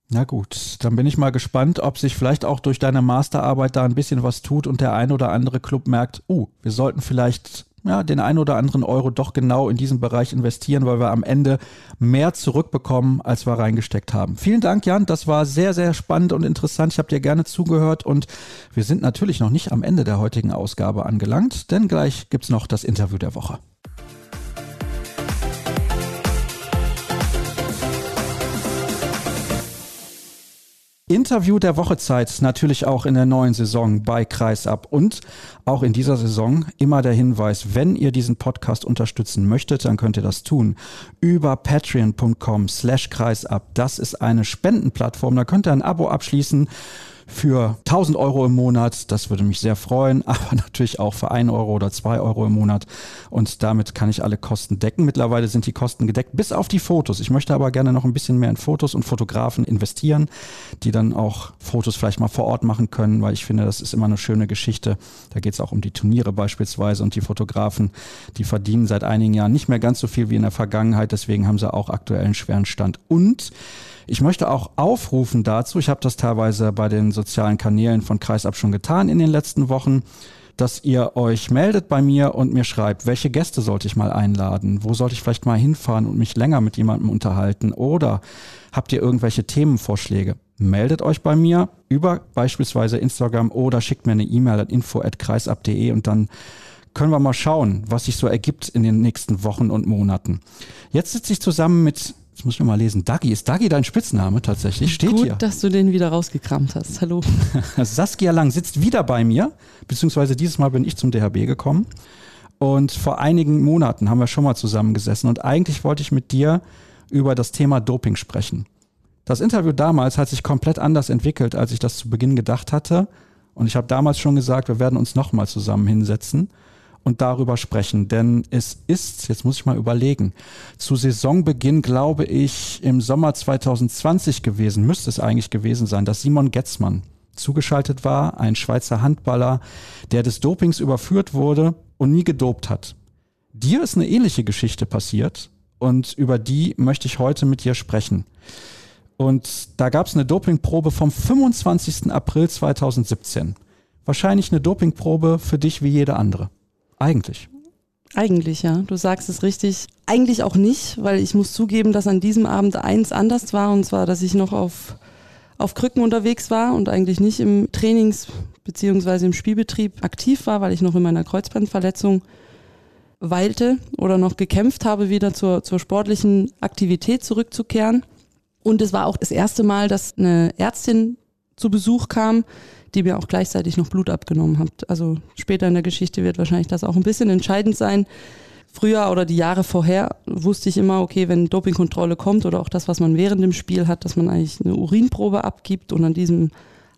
Na gut, dann bin ich mal gespannt, ob sich vielleicht auch durch deine Masterarbeit da ein bisschen was tut und der ein oder andere Club merkt, uh, wir sollten vielleicht ja, den ein oder anderen Euro doch genau in diesen Bereich investieren, weil wir am Ende mehr zurückbekommen, als wir reingesteckt haben. Vielen Dank, Jan. Das war sehr, sehr spannend und interessant. Ich habe dir gerne zugehört und wir sind natürlich noch nicht am Ende der heutigen Ausgabe angelangt, denn gleich gibt es noch das Interview der Woche. Interview der Wochezeit natürlich auch in der neuen Saison bei Kreisab und auch in dieser Saison immer der Hinweis, wenn ihr diesen Podcast unterstützen möchtet, dann könnt ihr das tun über patreon.com slash kreisab. Das ist eine Spendenplattform, da könnt ihr ein Abo abschließen für 1000 Euro im Monat. Das würde mich sehr freuen, aber natürlich auch für 1 Euro oder 2 Euro im Monat. Und damit kann ich alle Kosten decken. Mittlerweile sind die Kosten gedeckt, bis auf die Fotos. Ich möchte aber gerne noch ein bisschen mehr in Fotos und Fotografen investieren, die dann auch Fotos vielleicht mal vor Ort machen können, weil ich finde, das ist immer eine schöne Geschichte. Da geht es auch um die Turniere beispielsweise und die Fotografen, die verdienen seit einigen Jahren nicht mehr ganz so viel wie in der Vergangenheit. Deswegen haben sie auch aktuell einen schweren Stand. Und ich möchte auch aufrufen dazu, ich habe das teilweise bei den sozialen Kanälen von Kreisab schon getan in den letzten Wochen, dass ihr euch meldet bei mir und mir schreibt, welche Gäste sollte ich mal einladen? Wo sollte ich vielleicht mal hinfahren und mich länger mit jemandem unterhalten? Oder habt ihr irgendwelche Themenvorschläge? Meldet euch bei mir über beispielsweise Instagram oder schickt mir eine E-Mail an info@kreisab.de und dann können wir mal schauen, was sich so ergibt in den nächsten Wochen und Monaten. Jetzt sitze ich zusammen mit Jetzt muss ich mal lesen. Dagi, ist Dagi dein Spitzname tatsächlich? Steht Gut, hier. dass du den wieder rausgekramt hast. Hallo. Saskia Lang sitzt wieder bei mir, beziehungsweise dieses Mal bin ich zum DHB gekommen. Und vor einigen Monaten haben wir schon mal zusammengesessen und eigentlich wollte ich mit dir über das Thema Doping sprechen. Das Interview damals hat sich komplett anders entwickelt, als ich das zu Beginn gedacht hatte. Und ich habe damals schon gesagt, wir werden uns nochmal zusammen hinsetzen und darüber sprechen. Denn es ist, jetzt muss ich mal überlegen, zu Saisonbeginn, glaube ich, im Sommer 2020 gewesen, müsste es eigentlich gewesen sein, dass Simon Getzmann zugeschaltet war, ein Schweizer Handballer, der des Dopings überführt wurde und nie gedopt hat. Dir ist eine ähnliche Geschichte passiert und über die möchte ich heute mit dir sprechen. Und da gab es eine Dopingprobe vom 25. April 2017. Wahrscheinlich eine Dopingprobe für dich wie jede andere. Eigentlich. Eigentlich, ja. Du sagst es richtig. Eigentlich auch nicht, weil ich muss zugeben, dass an diesem Abend eins anders war, und zwar, dass ich noch auf, auf Krücken unterwegs war und eigentlich nicht im Trainings- bzw. im Spielbetrieb aktiv war, weil ich noch in meiner Kreuzbandverletzung weilte oder noch gekämpft habe, wieder zur, zur sportlichen Aktivität zurückzukehren. Und es war auch das erste Mal, dass eine Ärztin zu Besuch kam, die mir auch gleichzeitig noch Blut abgenommen hat. Also später in der Geschichte wird wahrscheinlich das auch ein bisschen entscheidend sein. Früher oder die Jahre vorher wusste ich immer, okay, wenn Dopingkontrolle kommt oder auch das, was man während dem Spiel hat, dass man eigentlich eine Urinprobe abgibt und an diesem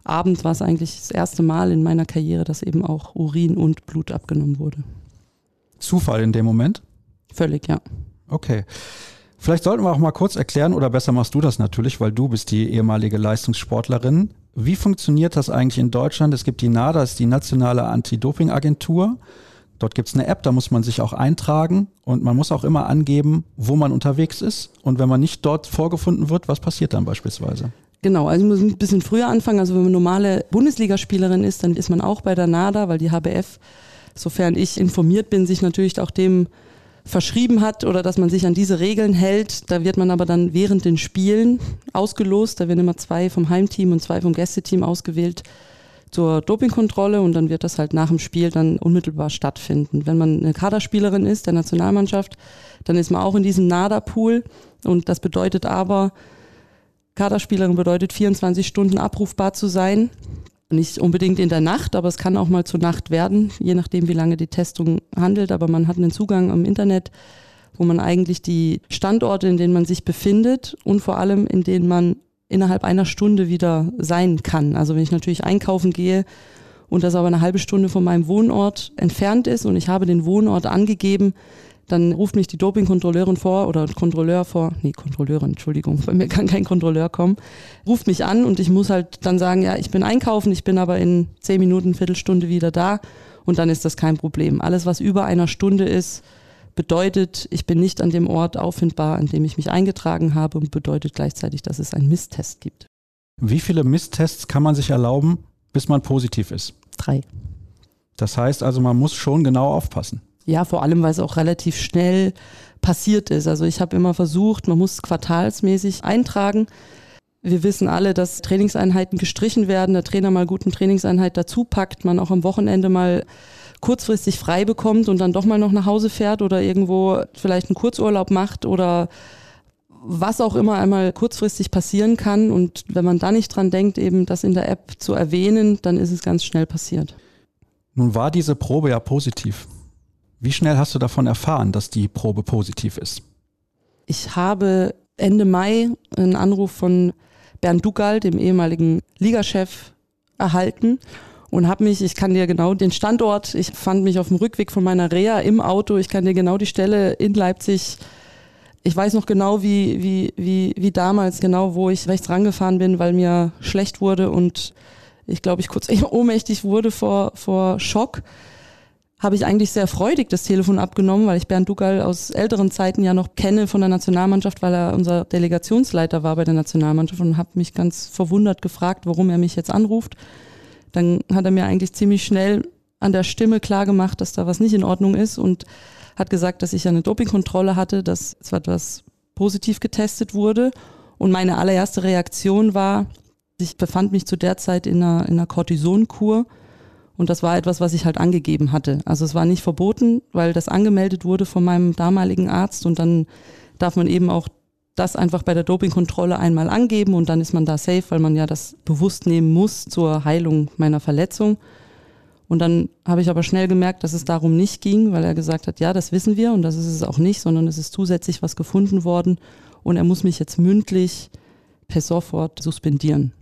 Abend war es eigentlich das erste Mal in meiner Karriere, dass eben auch Urin und Blut abgenommen wurde. Zufall in dem Moment? Völlig, ja. Okay. Vielleicht sollten wir auch mal kurz erklären, oder besser machst du das natürlich, weil du bist die ehemalige Leistungssportlerin. Wie funktioniert das eigentlich in Deutschland? Es gibt die NADA, das ist die nationale Anti-Doping-Agentur. Dort gibt es eine App, da muss man sich auch eintragen und man muss auch immer angeben, wo man unterwegs ist. Und wenn man nicht dort vorgefunden wird, was passiert dann beispielsweise? Genau, also man muss ein bisschen früher anfangen. Also wenn man normale Bundesligaspielerin ist, dann ist man auch bei der NADA, weil die HBF, sofern ich informiert bin, sich natürlich auch dem verschrieben hat oder dass man sich an diese Regeln hält. Da wird man aber dann während den Spielen ausgelost. Da werden immer zwei vom Heimteam und zwei vom Gästeteam ausgewählt zur Dopingkontrolle und dann wird das halt nach dem Spiel dann unmittelbar stattfinden. Wenn man eine Kaderspielerin ist der Nationalmannschaft, dann ist man auch in diesem NADA-Pool und das bedeutet aber, Kaderspielerin bedeutet 24 Stunden abrufbar zu sein nicht unbedingt in der Nacht, aber es kann auch mal zur Nacht werden, je nachdem, wie lange die Testung handelt. Aber man hat einen Zugang am Internet, wo man eigentlich die Standorte, in denen man sich befindet und vor allem, in denen man innerhalb einer Stunde wieder sein kann. Also wenn ich natürlich einkaufen gehe und das aber eine halbe Stunde von meinem Wohnort entfernt ist und ich habe den Wohnort angegeben, dann ruft mich die Dopingkontrolleurin vor oder Kontrolleur vor, nee, Kontrolleurin, Entschuldigung, bei mir kann kein Kontrolleur kommen, ruft mich an und ich muss halt dann sagen, ja, ich bin einkaufen, ich bin aber in zehn Minuten, Viertelstunde wieder da und dann ist das kein Problem. Alles, was über einer Stunde ist, bedeutet, ich bin nicht an dem Ort auffindbar, an dem ich mich eingetragen habe und bedeutet gleichzeitig, dass es einen Misstest gibt. Wie viele Misstests kann man sich erlauben, bis man positiv ist? Drei. Das heißt also, man muss schon genau aufpassen. Ja, vor allem, weil es auch relativ schnell passiert ist. Also ich habe immer versucht, man muss quartalsmäßig eintragen. Wir wissen alle, dass Trainingseinheiten gestrichen werden, der Trainer mal guten Trainingseinheit dazu packt, man auch am Wochenende mal kurzfristig frei bekommt und dann doch mal noch nach Hause fährt oder irgendwo vielleicht einen Kurzurlaub macht oder was auch immer einmal kurzfristig passieren kann. Und wenn man da nicht dran denkt, eben das in der App zu erwähnen, dann ist es ganz schnell passiert. Nun war diese Probe ja positiv. Wie schnell hast du davon erfahren, dass die Probe positiv ist? Ich habe Ende Mai einen Anruf von Bernd Dugal, dem ehemaligen Ligachef, erhalten und habe mich, ich kann dir genau den Standort, ich fand mich auf dem Rückweg von meiner Reha im Auto, ich kann dir genau die Stelle in Leipzig, ich weiß noch genau wie, wie, wie, wie damals, genau wo ich rechts rangefahren bin, weil mir schlecht wurde und ich glaube, ich kurz ohnmächtig wurde vor, vor Schock habe ich eigentlich sehr freudig das Telefon abgenommen, weil ich Bernd Dugal aus älteren Zeiten ja noch kenne von der Nationalmannschaft, weil er unser Delegationsleiter war bei der Nationalmannschaft und habe mich ganz verwundert gefragt, warum er mich jetzt anruft. Dann hat er mir eigentlich ziemlich schnell an der Stimme klar gemacht, dass da was nicht in Ordnung ist und hat gesagt, dass ich eine Dopingkontrolle hatte, dass zwar etwas positiv getestet wurde und meine allererste Reaktion war, ich befand mich zu der Zeit in einer, in einer Cortisonkur und das war etwas, was ich halt angegeben hatte. Also es war nicht verboten, weil das angemeldet wurde von meinem damaligen Arzt und dann darf man eben auch das einfach bei der Dopingkontrolle einmal angeben und dann ist man da safe, weil man ja das bewusst nehmen muss zur Heilung meiner Verletzung. Und dann habe ich aber schnell gemerkt, dass es darum nicht ging, weil er gesagt hat, ja, das wissen wir und das ist es auch nicht, sondern es ist zusätzlich was gefunden worden und er muss mich jetzt mündlich per sofort suspendieren.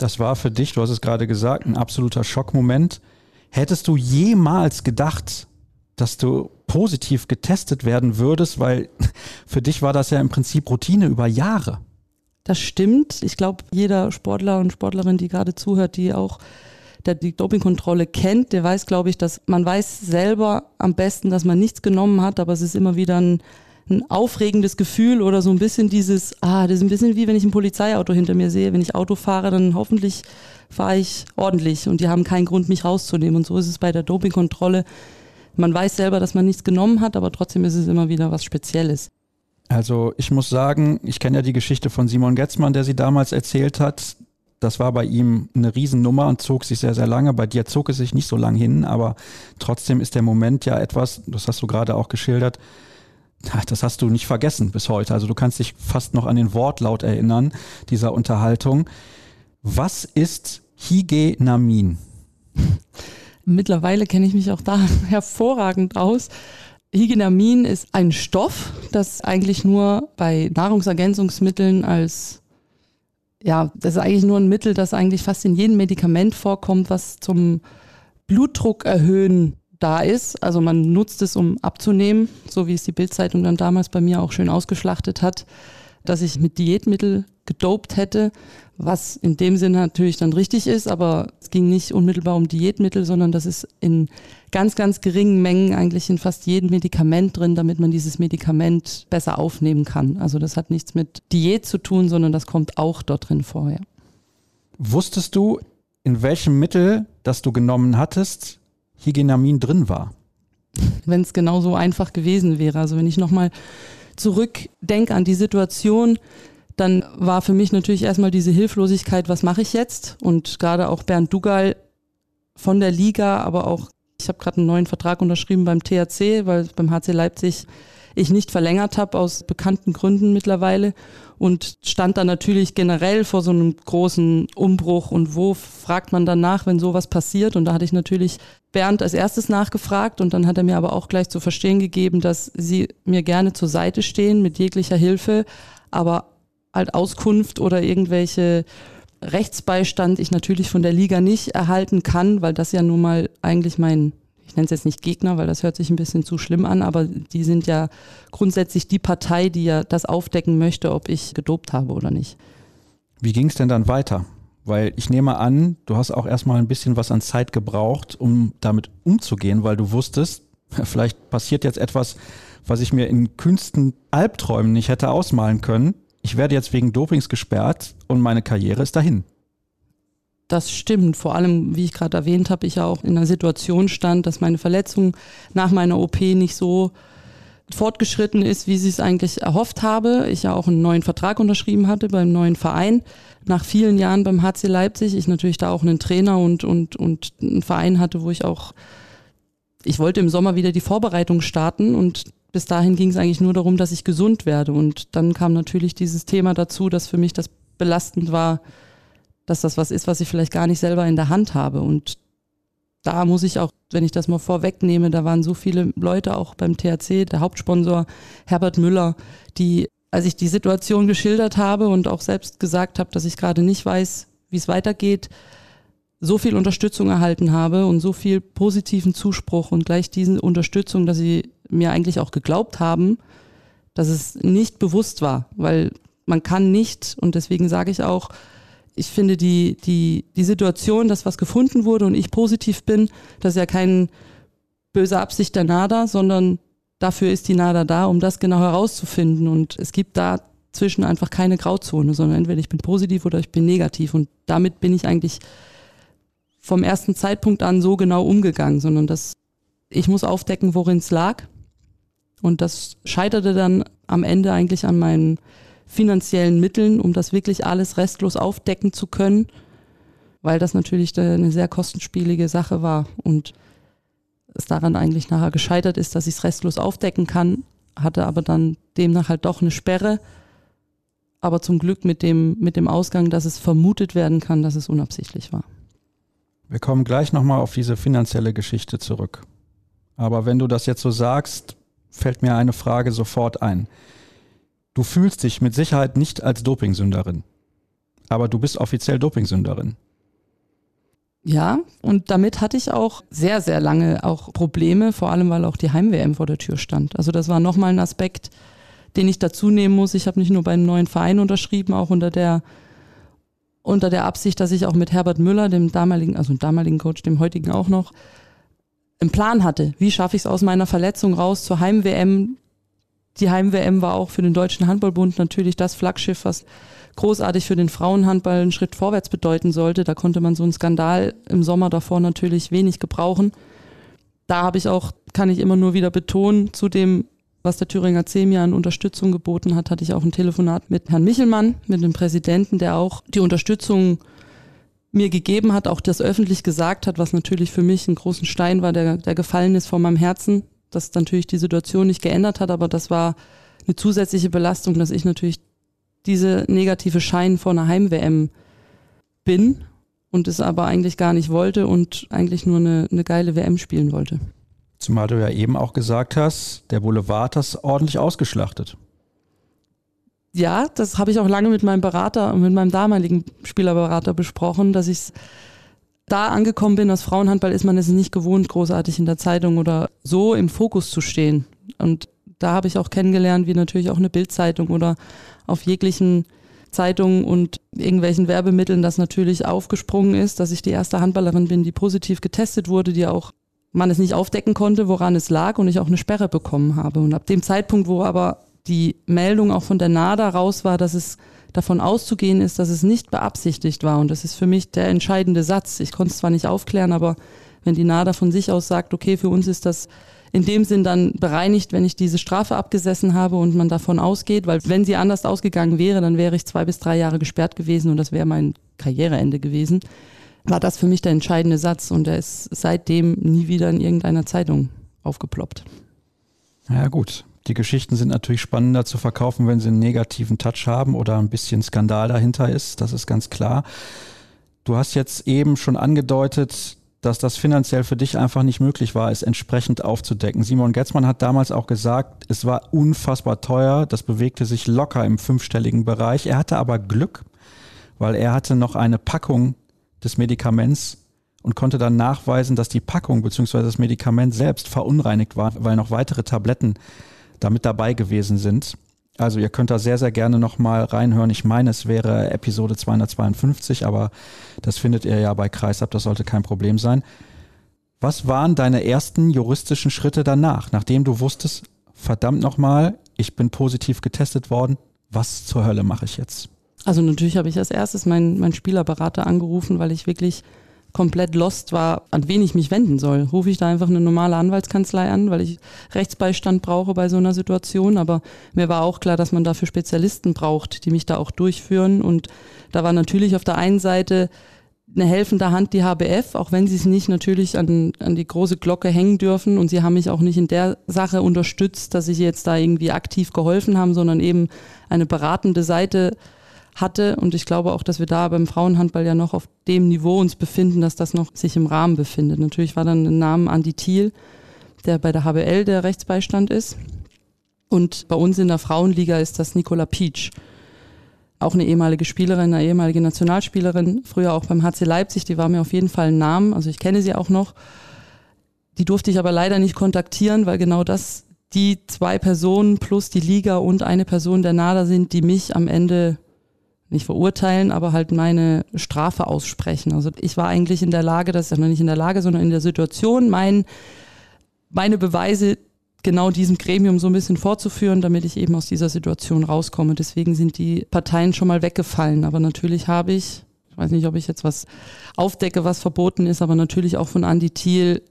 Das war für dich, du hast es gerade gesagt, ein absoluter Schockmoment. Hättest du jemals gedacht, dass du positiv getestet werden würdest, weil für dich war das ja im Prinzip Routine über Jahre. Das stimmt. Ich glaube, jeder Sportler und Sportlerin, die gerade zuhört, die auch der die Dopingkontrolle kennt, der weiß, glaube ich, dass man weiß selber am besten, dass man nichts genommen hat, aber es ist immer wieder ein ein aufregendes Gefühl oder so ein bisschen dieses, ah, das ist ein bisschen wie wenn ich ein Polizeiauto hinter mir sehe. Wenn ich Auto fahre, dann hoffentlich fahre ich ordentlich und die haben keinen Grund, mich rauszunehmen. Und so ist es bei der Dopingkontrolle. Man weiß selber, dass man nichts genommen hat, aber trotzdem ist es immer wieder was Spezielles. Also ich muss sagen, ich kenne ja die Geschichte von Simon Getzmann, der sie damals erzählt hat. Das war bei ihm eine Riesennummer und zog sich sehr, sehr lange. Bei dir zog es sich nicht so lang hin, aber trotzdem ist der Moment ja etwas, das hast du gerade auch geschildert, das hast du nicht vergessen bis heute. Also du kannst dich fast noch an den Wortlaut erinnern dieser Unterhaltung. Was ist Higenamin? Mittlerweile kenne ich mich auch da hervorragend aus. Higenamin ist ein Stoff, das eigentlich nur bei Nahrungsergänzungsmitteln als, ja, das ist eigentlich nur ein Mittel, das eigentlich fast in jedem Medikament vorkommt, was zum Blutdruck erhöhen da ist. Also man nutzt es, um abzunehmen, so wie es die Bildzeitung dann damals bei mir auch schön ausgeschlachtet hat, dass ich mit Diätmittel gedopt hätte, was in dem Sinne natürlich dann richtig ist, aber es ging nicht unmittelbar um Diätmittel, sondern das ist in ganz, ganz geringen Mengen eigentlich in fast jedem Medikament drin, damit man dieses Medikament besser aufnehmen kann. Also das hat nichts mit Diät zu tun, sondern das kommt auch dort drin vorher. Wusstest du, in welchem Mittel, das du genommen hattest, Hygienamin drin war. Wenn es genau so einfach gewesen wäre. Also wenn ich nochmal zurückdenke an die Situation, dann war für mich natürlich erstmal diese Hilflosigkeit, was mache ich jetzt? Und gerade auch Bernd Dugal von der Liga, aber auch, ich habe gerade einen neuen Vertrag unterschrieben beim THC, weil beim HC Leipzig ich nicht verlängert habe aus bekannten Gründen mittlerweile und stand dann natürlich generell vor so einem großen Umbruch und wo fragt man dann nach, wenn sowas passiert? Und da hatte ich natürlich Bernd als erstes nachgefragt und dann hat er mir aber auch gleich zu verstehen gegeben, dass sie mir gerne zur Seite stehen mit jeglicher Hilfe, aber halt Auskunft oder irgendwelche Rechtsbeistand ich natürlich von der Liga nicht erhalten kann, weil das ja nun mal eigentlich mein ich nenne es jetzt nicht Gegner, weil das hört sich ein bisschen zu schlimm an, aber die sind ja grundsätzlich die Partei, die ja das aufdecken möchte, ob ich gedopt habe oder nicht. Wie ging es denn dann weiter? Weil ich nehme an, du hast auch erstmal ein bisschen was an Zeit gebraucht, um damit umzugehen, weil du wusstest, vielleicht passiert jetzt etwas, was ich mir in kühnsten Albträumen nicht hätte ausmalen können. Ich werde jetzt wegen Dopings gesperrt und meine Karriere ist dahin. Das stimmt. Vor allem, wie ich gerade erwähnt habe, ich ja auch in einer Situation stand, dass meine Verletzung nach meiner OP nicht so fortgeschritten ist, wie sie es eigentlich erhofft habe. Ich ja auch einen neuen Vertrag unterschrieben hatte beim neuen Verein. Nach vielen Jahren beim HC Leipzig, ich natürlich da auch einen Trainer und, und, und einen Verein hatte, wo ich auch, ich wollte im Sommer wieder die Vorbereitung starten und bis dahin ging es eigentlich nur darum, dass ich gesund werde. Und dann kam natürlich dieses Thema dazu, dass für mich das belastend war, dass das was ist, was ich vielleicht gar nicht selber in der Hand habe. Und da muss ich auch, wenn ich das mal vorwegnehme, da waren so viele Leute auch beim THC, der Hauptsponsor Herbert Müller, die, als ich die Situation geschildert habe und auch selbst gesagt habe, dass ich gerade nicht weiß, wie es weitergeht, so viel Unterstützung erhalten habe und so viel positiven Zuspruch und gleich diese Unterstützung, dass sie mir eigentlich auch geglaubt haben, dass es nicht bewusst war, weil man kann nicht, und deswegen sage ich auch, ich finde die, die, die Situation, dass was gefunden wurde und ich positiv bin, das ist ja kein böse Absicht der NADA, sondern dafür ist die NADA da, um das genau herauszufinden. Und es gibt dazwischen einfach keine Grauzone, sondern entweder ich bin positiv oder ich bin negativ. Und damit bin ich eigentlich vom ersten Zeitpunkt an so genau umgegangen, sondern dass ich muss aufdecken, worin es lag. Und das scheiterte dann am Ende eigentlich an meinen finanziellen Mitteln, um das wirklich alles restlos aufdecken zu können, weil das natürlich eine sehr kostenspielige Sache war und es daran eigentlich nachher gescheitert ist, dass ich es restlos aufdecken kann, hatte aber dann demnach halt doch eine Sperre, aber zum Glück mit dem, mit dem Ausgang, dass es vermutet werden kann, dass es unabsichtlich war. Wir kommen gleich nochmal auf diese finanzielle Geschichte zurück. Aber wenn du das jetzt so sagst, fällt mir eine Frage sofort ein. Du fühlst dich mit Sicherheit nicht als Dopingsünderin, aber du bist offiziell Dopingsünderin. Ja, und damit hatte ich auch sehr, sehr lange auch Probleme, vor allem weil auch die Heim-WM vor der Tür stand. Also das war nochmal ein Aspekt, den ich dazu nehmen muss. Ich habe nicht nur bei einem neuen Verein unterschrieben, auch unter der unter der Absicht, dass ich auch mit Herbert Müller, dem damaligen, also dem damaligen Coach, dem heutigen auch noch, einen Plan hatte. Wie schaffe ich es aus meiner Verletzung raus zur Heim-WM? Die Heim-WM war auch für den Deutschen Handballbund natürlich das Flaggschiff, was großartig für den Frauenhandball einen Schritt vorwärts bedeuten sollte. Da konnte man so einen Skandal im Sommer davor natürlich wenig gebrauchen. Da habe ich auch, kann ich immer nur wieder betonen, zu dem was der Thüringer C mir an Unterstützung geboten hat, hatte ich auch ein Telefonat mit Herrn Michelmann, mit dem Präsidenten, der auch die Unterstützung mir gegeben hat, auch das öffentlich gesagt hat, was natürlich für mich ein großen Stein war, der, der gefallen ist vor meinem Herzen, dass natürlich die Situation nicht geändert hat, aber das war eine zusätzliche Belastung, dass ich natürlich diese negative Schein vor einer Heim-WM bin und es aber eigentlich gar nicht wollte und eigentlich nur eine, eine geile WM spielen wollte. Zumal du ja eben auch gesagt hast, der Boulevard hat das ordentlich ausgeschlachtet. Ja, das habe ich auch lange mit meinem Berater und mit meinem damaligen Spielerberater besprochen, dass ich da angekommen bin, als Frauenhandball ist man es nicht gewohnt, großartig in der Zeitung oder so im Fokus zu stehen. Und da habe ich auch kennengelernt, wie natürlich auch eine Bildzeitung oder auf jeglichen Zeitungen und irgendwelchen Werbemitteln das natürlich aufgesprungen ist, dass ich die erste Handballerin bin, die positiv getestet wurde, die auch man es nicht aufdecken konnte, woran es lag und ich auch eine Sperre bekommen habe. Und ab dem Zeitpunkt, wo aber die Meldung auch von der NADA raus war, dass es davon auszugehen ist, dass es nicht beabsichtigt war. Und das ist für mich der entscheidende Satz. Ich konnte es zwar nicht aufklären, aber wenn die NADA von sich aus sagt, okay, für uns ist das in dem Sinn dann bereinigt, wenn ich diese Strafe abgesessen habe und man davon ausgeht, weil wenn sie anders ausgegangen wäre, dann wäre ich zwei bis drei Jahre gesperrt gewesen und das wäre mein Karriereende gewesen war das für mich der entscheidende Satz und er ist seitdem nie wieder in irgendeiner Zeitung aufgeploppt. Ja gut, die Geschichten sind natürlich spannender zu verkaufen, wenn sie einen negativen Touch haben oder ein bisschen Skandal dahinter ist, das ist ganz klar. Du hast jetzt eben schon angedeutet, dass das finanziell für dich einfach nicht möglich war, es entsprechend aufzudecken. Simon Getzmann hat damals auch gesagt, es war unfassbar teuer, das bewegte sich locker im fünfstelligen Bereich. Er hatte aber Glück, weil er hatte noch eine Packung des Medikaments und konnte dann nachweisen, dass die Packung bzw. das Medikament selbst verunreinigt war, weil noch weitere Tabletten damit dabei gewesen sind. Also ihr könnt da sehr, sehr gerne nochmal reinhören. Ich meine, es wäre Episode 252, aber das findet ihr ja bei Kreisab, das sollte kein Problem sein. Was waren deine ersten juristischen Schritte danach, nachdem du wusstest, verdammt nochmal, ich bin positiv getestet worden, was zur Hölle mache ich jetzt? Also natürlich habe ich als erstes meinen mein Spielerberater angerufen, weil ich wirklich komplett lost war, an wen ich mich wenden soll. Rufe ich da einfach eine normale Anwaltskanzlei an, weil ich Rechtsbeistand brauche bei so einer Situation. Aber mir war auch klar, dass man dafür Spezialisten braucht, die mich da auch durchführen. Und da war natürlich auf der einen Seite eine helfende Hand die HBF, auch wenn sie es nicht natürlich an, an die große Glocke hängen dürfen. Und sie haben mich auch nicht in der Sache unterstützt, dass sie jetzt da irgendwie aktiv geholfen haben, sondern eben eine beratende Seite hatte. Und ich glaube auch, dass wir da beim Frauenhandball ja noch auf dem Niveau uns befinden, dass das noch sich im Rahmen befindet. Natürlich war dann ein Name Andi Thiel, der bei der HBL der Rechtsbeistand ist. Und bei uns in der Frauenliga ist das Nicola Peach. auch eine ehemalige Spielerin, eine ehemalige Nationalspielerin, früher auch beim HC Leipzig, die war mir auf jeden Fall ein Name, also ich kenne sie auch noch. Die durfte ich aber leider nicht kontaktieren, weil genau das die zwei Personen plus die Liga und eine Person der NADA sind, die mich am Ende nicht verurteilen, aber halt meine Strafe aussprechen. Also ich war eigentlich in der Lage, das ist ja noch nicht in der Lage, sondern in der Situation, mein, meine Beweise genau diesem Gremium so ein bisschen vorzuführen, damit ich eben aus dieser Situation rauskomme. Deswegen sind die Parteien schon mal weggefallen. Aber natürlich habe ich, ich weiß nicht, ob ich jetzt was aufdecke, was verboten ist, aber natürlich auch von Andy Thiel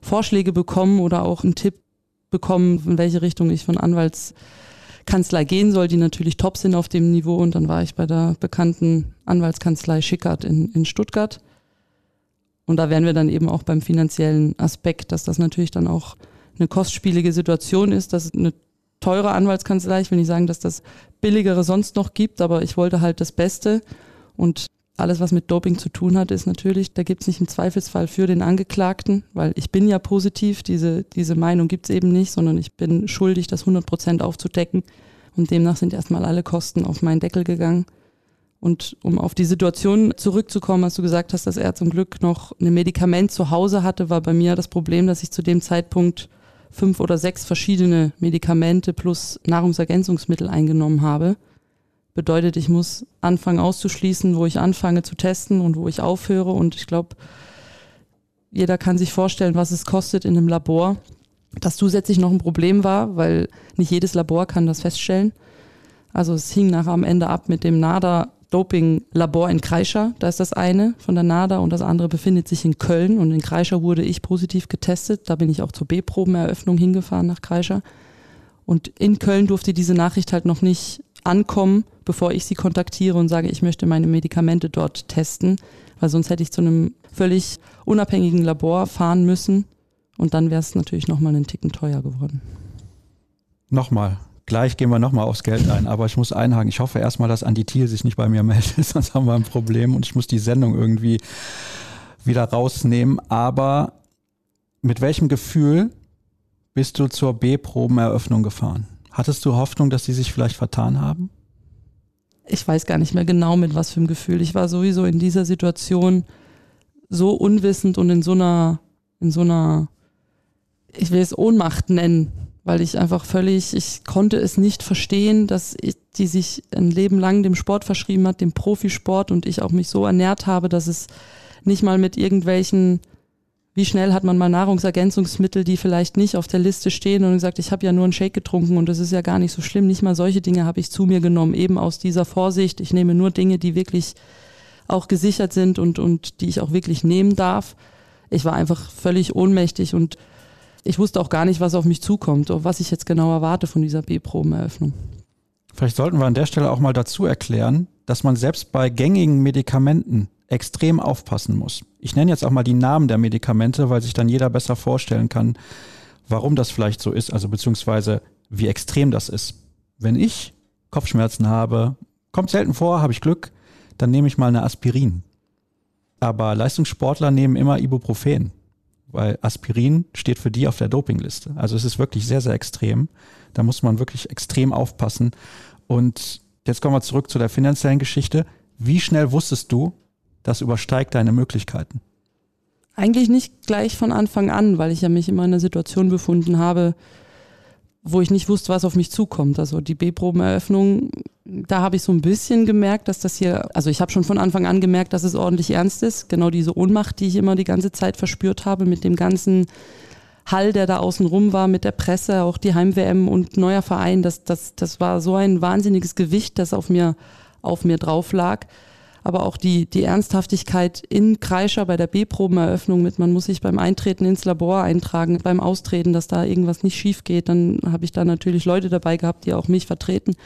Vorschläge bekommen oder auch einen Tipp bekommen, in welche Richtung ich von Anwaltskanzlei gehen soll, die natürlich top sind auf dem Niveau. Und dann war ich bei der bekannten Anwaltskanzlei Schickert in, in Stuttgart. Und da wären wir dann eben auch beim finanziellen Aspekt, dass das natürlich dann auch eine kostspielige Situation ist, dass eine teure Anwaltskanzlei, ich will nicht sagen, dass das billigere sonst noch gibt, aber ich wollte halt das Beste und alles, was mit Doping zu tun hat, ist natürlich, da gibt es nicht im Zweifelsfall für den Angeklagten, weil ich bin ja positiv, diese, diese Meinung gibt es eben nicht, sondern ich bin schuldig, das 100 Prozent aufzudecken und demnach sind erstmal alle Kosten auf meinen Deckel gegangen. Und um auf die Situation zurückzukommen, als du gesagt hast, dass er zum Glück noch ein Medikament zu Hause hatte, war bei mir das Problem, dass ich zu dem Zeitpunkt fünf oder sechs verschiedene Medikamente plus Nahrungsergänzungsmittel eingenommen habe. Bedeutet, ich muss anfangen auszuschließen, wo ich anfange zu testen und wo ich aufhöre. Und ich glaube, jeder kann sich vorstellen, was es kostet in einem Labor. Das zusätzlich noch ein Problem war, weil nicht jedes Labor kann das feststellen. Also es hing nachher am Ende ab mit dem NADA Doping-Labor in Kreischer. Da ist das eine von der NADA und das andere befindet sich in Köln. Und in Kreischer wurde ich positiv getestet. Da bin ich auch zur B-Probeneröffnung hingefahren nach Kreischer. Und in Köln durfte diese Nachricht halt noch nicht ankommen, bevor ich sie kontaktiere und sage, ich möchte meine Medikamente dort testen, weil sonst hätte ich zu einem völlig unabhängigen Labor fahren müssen und dann wäre es natürlich nochmal einen Ticken teuer geworden. Nochmal, Gleich gehen wir nochmal aufs Geld ein, aber ich muss einhaken. Ich hoffe erstmal, dass Andi Thiel sich nicht bei mir meldet, sonst haben wir ein Problem und ich muss die Sendung irgendwie wieder rausnehmen. Aber mit welchem Gefühl bist du zur B-Probeneröffnung gefahren? Hattest du Hoffnung, dass sie sich vielleicht vertan haben? Ich weiß gar nicht mehr genau mit was für einem Gefühl. Ich war sowieso in dieser Situation so unwissend und in so einer, in so einer, ich will es Ohnmacht nennen, weil ich einfach völlig, ich konnte es nicht verstehen, dass ich, die sich ein Leben lang dem Sport verschrieben hat, dem Profisport und ich auch mich so ernährt habe, dass es nicht mal mit irgendwelchen, wie schnell hat man mal Nahrungsergänzungsmittel, die vielleicht nicht auf der Liste stehen und gesagt, ich habe ja nur einen Shake getrunken und das ist ja gar nicht so schlimm. Nicht mal solche Dinge habe ich zu mir genommen, eben aus dieser Vorsicht. Ich nehme nur Dinge, die wirklich auch gesichert sind und, und die ich auch wirklich nehmen darf. Ich war einfach völlig ohnmächtig und ich wusste auch gar nicht, was auf mich zukommt, was ich jetzt genau erwarte von dieser B-Probeneröffnung. Vielleicht sollten wir an der Stelle auch mal dazu erklären, dass man selbst bei gängigen Medikamenten extrem aufpassen muss. Ich nenne jetzt auch mal die Namen der Medikamente, weil sich dann jeder besser vorstellen kann, warum das vielleicht so ist, also beziehungsweise wie extrem das ist. Wenn ich Kopfschmerzen habe, kommt selten vor, habe ich Glück, dann nehme ich mal eine Aspirin. Aber Leistungssportler nehmen immer Ibuprofen weil Aspirin steht für die auf der Dopingliste. Also es ist wirklich sehr, sehr extrem. Da muss man wirklich extrem aufpassen. Und jetzt kommen wir zurück zu der finanziellen Geschichte. Wie schnell wusstest du, das übersteigt deine Möglichkeiten? Eigentlich nicht gleich von Anfang an, weil ich ja mich immer in einer Situation befunden habe, wo ich nicht wusste, was auf mich zukommt. Also die B-Probeneröffnung, da habe ich so ein bisschen gemerkt, dass das hier, also ich habe schon von Anfang an gemerkt, dass es ordentlich ernst ist. Genau diese Ohnmacht, die ich immer die ganze Zeit verspürt habe mit dem ganzen Hall, der da außen rum war, mit der Presse, auch die Heim-WM und neuer Verein, das, das, das war so ein wahnsinniges Gewicht, das auf mir, auf mir drauf lag aber auch die, die Ernsthaftigkeit in Kreischer bei der B-Probeneröffnung mit, man muss sich beim Eintreten ins Labor eintragen, beim Austreten, dass da irgendwas nicht schief geht. Dann habe ich da natürlich Leute dabei gehabt, die auch mich vertreten,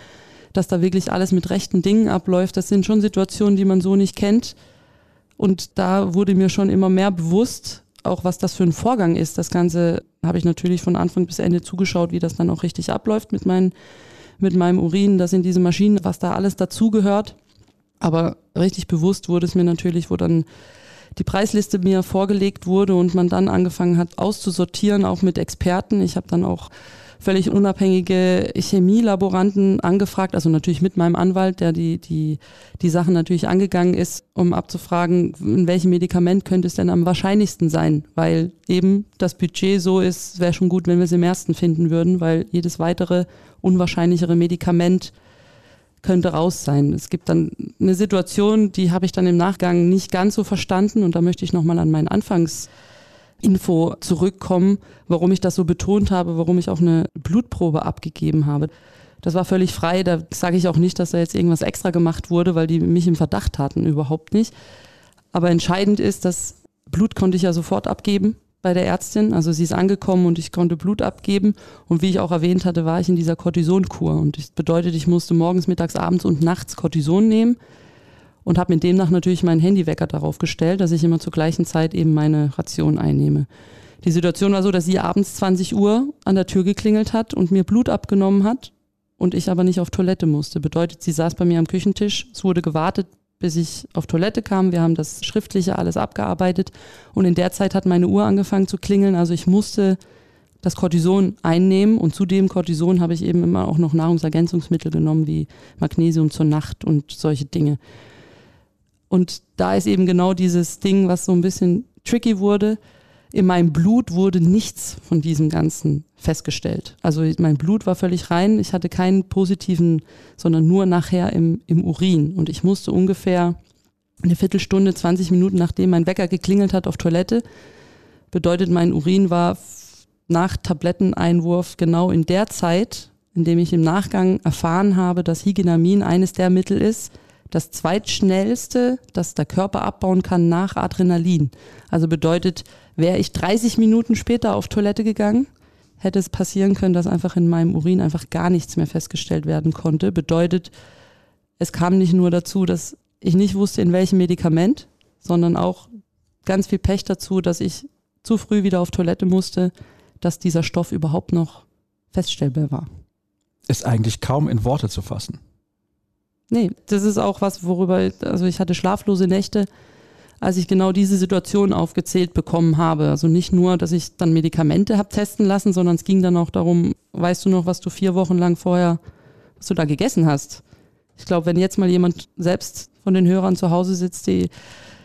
dass da wirklich alles mit rechten Dingen abläuft. Das sind schon Situationen, die man so nicht kennt. Und da wurde mir schon immer mehr bewusst, auch was das für ein Vorgang ist. Das Ganze habe ich natürlich von Anfang bis Ende zugeschaut, wie das dann auch richtig abläuft mit, meinen, mit meinem Urin, das in diese Maschinen, was da alles dazugehört. Aber richtig bewusst wurde es mir natürlich, wo dann die Preisliste mir vorgelegt wurde und man dann angefangen hat auszusortieren, auch mit Experten. Ich habe dann auch völlig unabhängige Chemielaboranten angefragt, also natürlich mit meinem Anwalt, der die, die, die Sachen natürlich angegangen ist, um abzufragen, in welchem Medikament könnte es denn am wahrscheinlichsten sein, weil eben das Budget so ist, wäre schon gut, wenn wir es im ersten finden würden, weil jedes weitere unwahrscheinlichere Medikament könnte raus sein. Es gibt dann eine Situation, die habe ich dann im Nachgang nicht ganz so verstanden und da möchte ich nochmal an meinen Anfangs Info zurückkommen, warum ich das so betont habe, warum ich auch eine Blutprobe abgegeben habe. Das war völlig frei, da sage ich auch nicht, dass da jetzt irgendwas extra gemacht wurde, weil die mich im Verdacht hatten, überhaupt nicht. Aber entscheidend ist, dass Blut konnte ich ja sofort abgeben bei der Ärztin. Also sie ist angekommen und ich konnte Blut abgeben. Und wie ich auch erwähnt hatte, war ich in dieser Cortisonkur. Und das bedeutet, ich musste morgens, mittags, abends und nachts Cortison nehmen und habe mir demnach natürlich meinen Handywecker darauf gestellt, dass ich immer zur gleichen Zeit eben meine Ration einnehme. Die Situation war so, dass sie abends 20 Uhr an der Tür geklingelt hat und mir Blut abgenommen hat und ich aber nicht auf Toilette musste. Bedeutet, sie saß bei mir am Küchentisch, es wurde gewartet, bis ich auf Toilette kam. Wir haben das Schriftliche alles abgearbeitet und in der Zeit hat meine Uhr angefangen zu klingeln. Also ich musste das Cortison einnehmen und zu dem Cortison habe ich eben immer auch noch Nahrungsergänzungsmittel genommen wie Magnesium zur Nacht und solche Dinge. Und da ist eben genau dieses Ding, was so ein bisschen tricky wurde. In meinem Blut wurde nichts von diesem Ganzen festgestellt. Also mein Blut war völlig rein. Ich hatte keinen positiven, sondern nur nachher im, im Urin. Und ich musste ungefähr eine Viertelstunde, 20 Minuten, nachdem mein Wecker geklingelt hat, auf Toilette. Bedeutet, mein Urin war nach Tabletteneinwurf genau in der Zeit, in dem ich im Nachgang erfahren habe, dass Higinamin eines der Mittel ist, das zweitschnellste, das der Körper abbauen kann nach Adrenalin. Also bedeutet, wäre ich 30 Minuten später auf Toilette gegangen, hätte es passieren können, dass einfach in meinem Urin einfach gar nichts mehr festgestellt werden konnte. Bedeutet, es kam nicht nur dazu, dass ich nicht wusste, in welchem Medikament, sondern auch ganz viel Pech dazu, dass ich zu früh wieder auf Toilette musste, dass dieser Stoff überhaupt noch feststellbar war. Ist eigentlich kaum in Worte zu fassen. Nee, das ist auch was, worüber, also ich hatte schlaflose Nächte, als ich genau diese Situation aufgezählt bekommen habe. Also nicht nur, dass ich dann Medikamente habe testen lassen, sondern es ging dann auch darum, weißt du noch, was du vier Wochen lang vorher, was du da gegessen hast? Ich glaube, wenn jetzt mal jemand selbst von den Hörern zu Hause sitzt, die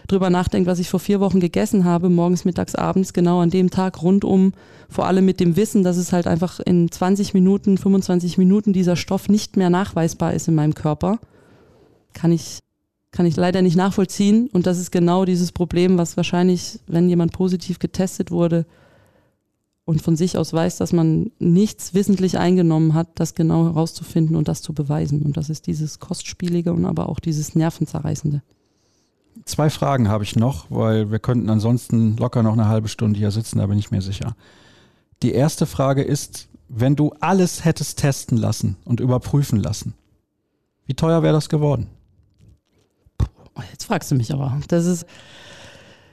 drüber nachdenkt, was ich vor vier Wochen gegessen habe, morgens, mittags, abends, genau an dem Tag rundum, vor allem mit dem Wissen, dass es halt einfach in 20 Minuten, 25 Minuten dieser Stoff nicht mehr nachweisbar ist in meinem Körper kann ich, kann ich leider nicht nachvollziehen. Und das ist genau dieses Problem, was wahrscheinlich, wenn jemand positiv getestet wurde und von sich aus weiß, dass man nichts wissentlich eingenommen hat, das genau herauszufinden und das zu beweisen. Und das ist dieses Kostspielige und aber auch dieses Nervenzerreißende. Zwei Fragen habe ich noch, weil wir könnten ansonsten locker noch eine halbe Stunde hier sitzen, da bin ich mir sicher. Die erste Frage ist, wenn du alles hättest testen lassen und überprüfen lassen, wie teuer wäre das geworden? Jetzt fragst du mich aber. Das ist,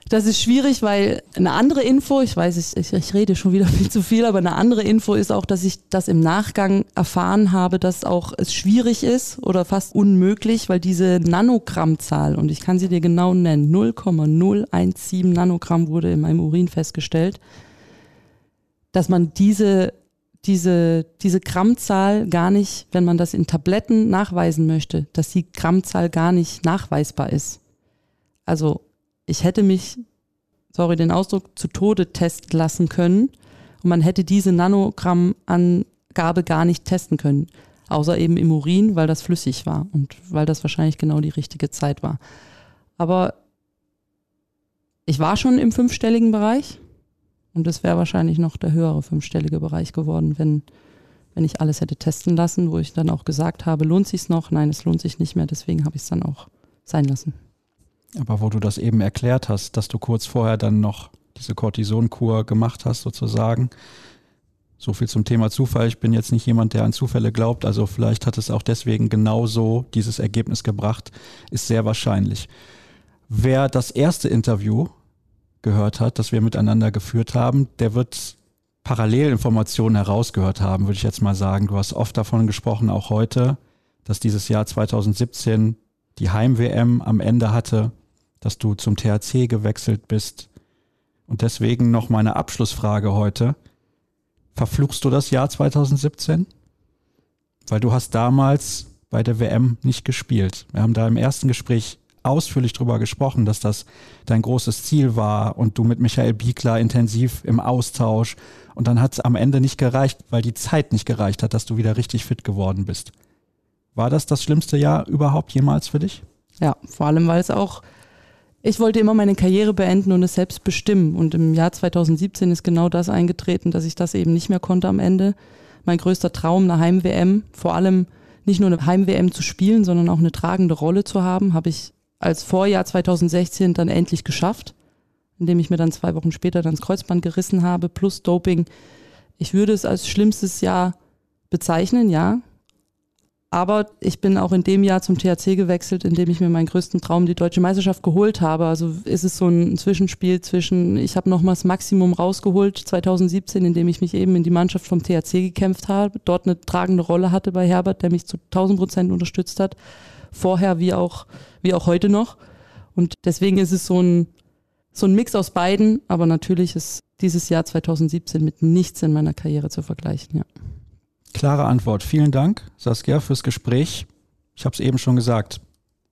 das ist schwierig, weil eine andere Info, ich weiß, ich, ich rede schon wieder viel zu viel, aber eine andere Info ist auch, dass ich das im Nachgang erfahren habe, dass auch es schwierig ist oder fast unmöglich, weil diese Nanogrammzahl, und ich kann sie dir genau nennen, 0,017 Nanogramm wurde in meinem Urin festgestellt, dass man diese diese, diese Grammzahl gar nicht, wenn man das in Tabletten nachweisen möchte, dass die Grammzahl gar nicht nachweisbar ist. Also ich hätte mich, sorry den Ausdruck, zu Tode testen lassen können und man hätte diese Nanogrammangabe gar nicht testen können. Außer eben im Urin, weil das flüssig war und weil das wahrscheinlich genau die richtige Zeit war. Aber ich war schon im fünfstelligen Bereich und es wäre wahrscheinlich noch der höhere fünfstellige Bereich geworden, wenn, wenn ich alles hätte testen lassen, wo ich dann auch gesagt habe, lohnt sich noch? Nein, es lohnt sich nicht mehr, deswegen habe ich es dann auch sein lassen. Aber wo du das eben erklärt hast, dass du kurz vorher dann noch diese Cortisonkur gemacht hast, sozusagen. So viel zum Thema Zufall. Ich bin jetzt nicht jemand, der an Zufälle glaubt. Also vielleicht hat es auch deswegen genauso dieses Ergebnis gebracht. Ist sehr wahrscheinlich. Wer das erste Interview gehört hat, das wir miteinander geführt haben, der wird Parallelinformationen herausgehört haben, würde ich jetzt mal sagen. Du hast oft davon gesprochen, auch heute, dass dieses Jahr 2017 die Heim-WM am Ende hatte, dass du zum THC gewechselt bist. Und deswegen noch meine Abschlussfrage heute. Verfluchst du das Jahr 2017? Weil du hast damals bei der WM nicht gespielt. Wir haben da im ersten Gespräch ausführlich drüber gesprochen, dass das dein großes Ziel war und du mit Michael Biekler intensiv im Austausch und dann hat es am Ende nicht gereicht, weil die Zeit nicht gereicht hat, dass du wieder richtig fit geworden bist. War das das schlimmste Jahr überhaupt jemals für dich? Ja, vor allem, weil es auch, ich wollte immer meine Karriere beenden und es selbst bestimmen. Und im Jahr 2017 ist genau das eingetreten, dass ich das eben nicht mehr konnte am Ende. Mein größter Traum, eine Heim-WM, vor allem nicht nur eine Heim-WM zu spielen, sondern auch eine tragende Rolle zu haben, habe ich als Vorjahr 2016 dann endlich geschafft, indem ich mir dann zwei Wochen später dann das Kreuzband gerissen habe, plus Doping. Ich würde es als schlimmstes Jahr bezeichnen, ja. Aber ich bin auch in dem Jahr zum THC gewechselt, in dem ich mir meinen größten Traum, die deutsche Meisterschaft, geholt habe. Also ist es so ein Zwischenspiel zwischen, ich habe nochmal das Maximum rausgeholt 2017, indem ich mich eben in die Mannschaft vom THC gekämpft habe, dort eine tragende Rolle hatte bei Herbert, der mich zu 1000 Prozent unterstützt hat vorher wie auch, wie auch heute noch. Und deswegen ist es so ein, so ein Mix aus beiden, aber natürlich ist dieses Jahr 2017 mit nichts in meiner Karriere zu vergleichen, ja. Klare Antwort. Vielen Dank, Saskia, fürs Gespräch. Ich habe es eben schon gesagt.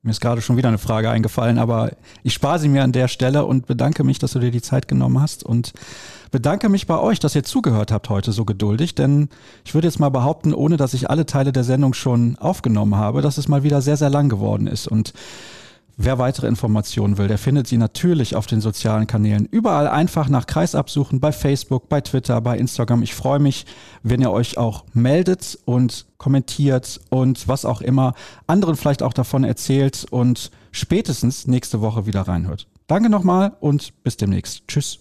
Mir ist gerade schon wieder eine Frage eingefallen, aber ich spare sie mir an der Stelle und bedanke mich, dass du dir die Zeit genommen hast und bedanke mich bei euch, dass ihr zugehört habt heute so geduldig, denn ich würde jetzt mal behaupten, ohne dass ich alle Teile der Sendung schon aufgenommen habe, dass es mal wieder sehr, sehr lang geworden ist und Wer weitere Informationen will, der findet sie natürlich auf den sozialen Kanälen. Überall einfach nach Kreis absuchen, bei Facebook, bei Twitter, bei Instagram. Ich freue mich, wenn ihr euch auch meldet und kommentiert und was auch immer, anderen vielleicht auch davon erzählt und spätestens nächste Woche wieder reinhört. Danke nochmal und bis demnächst. Tschüss.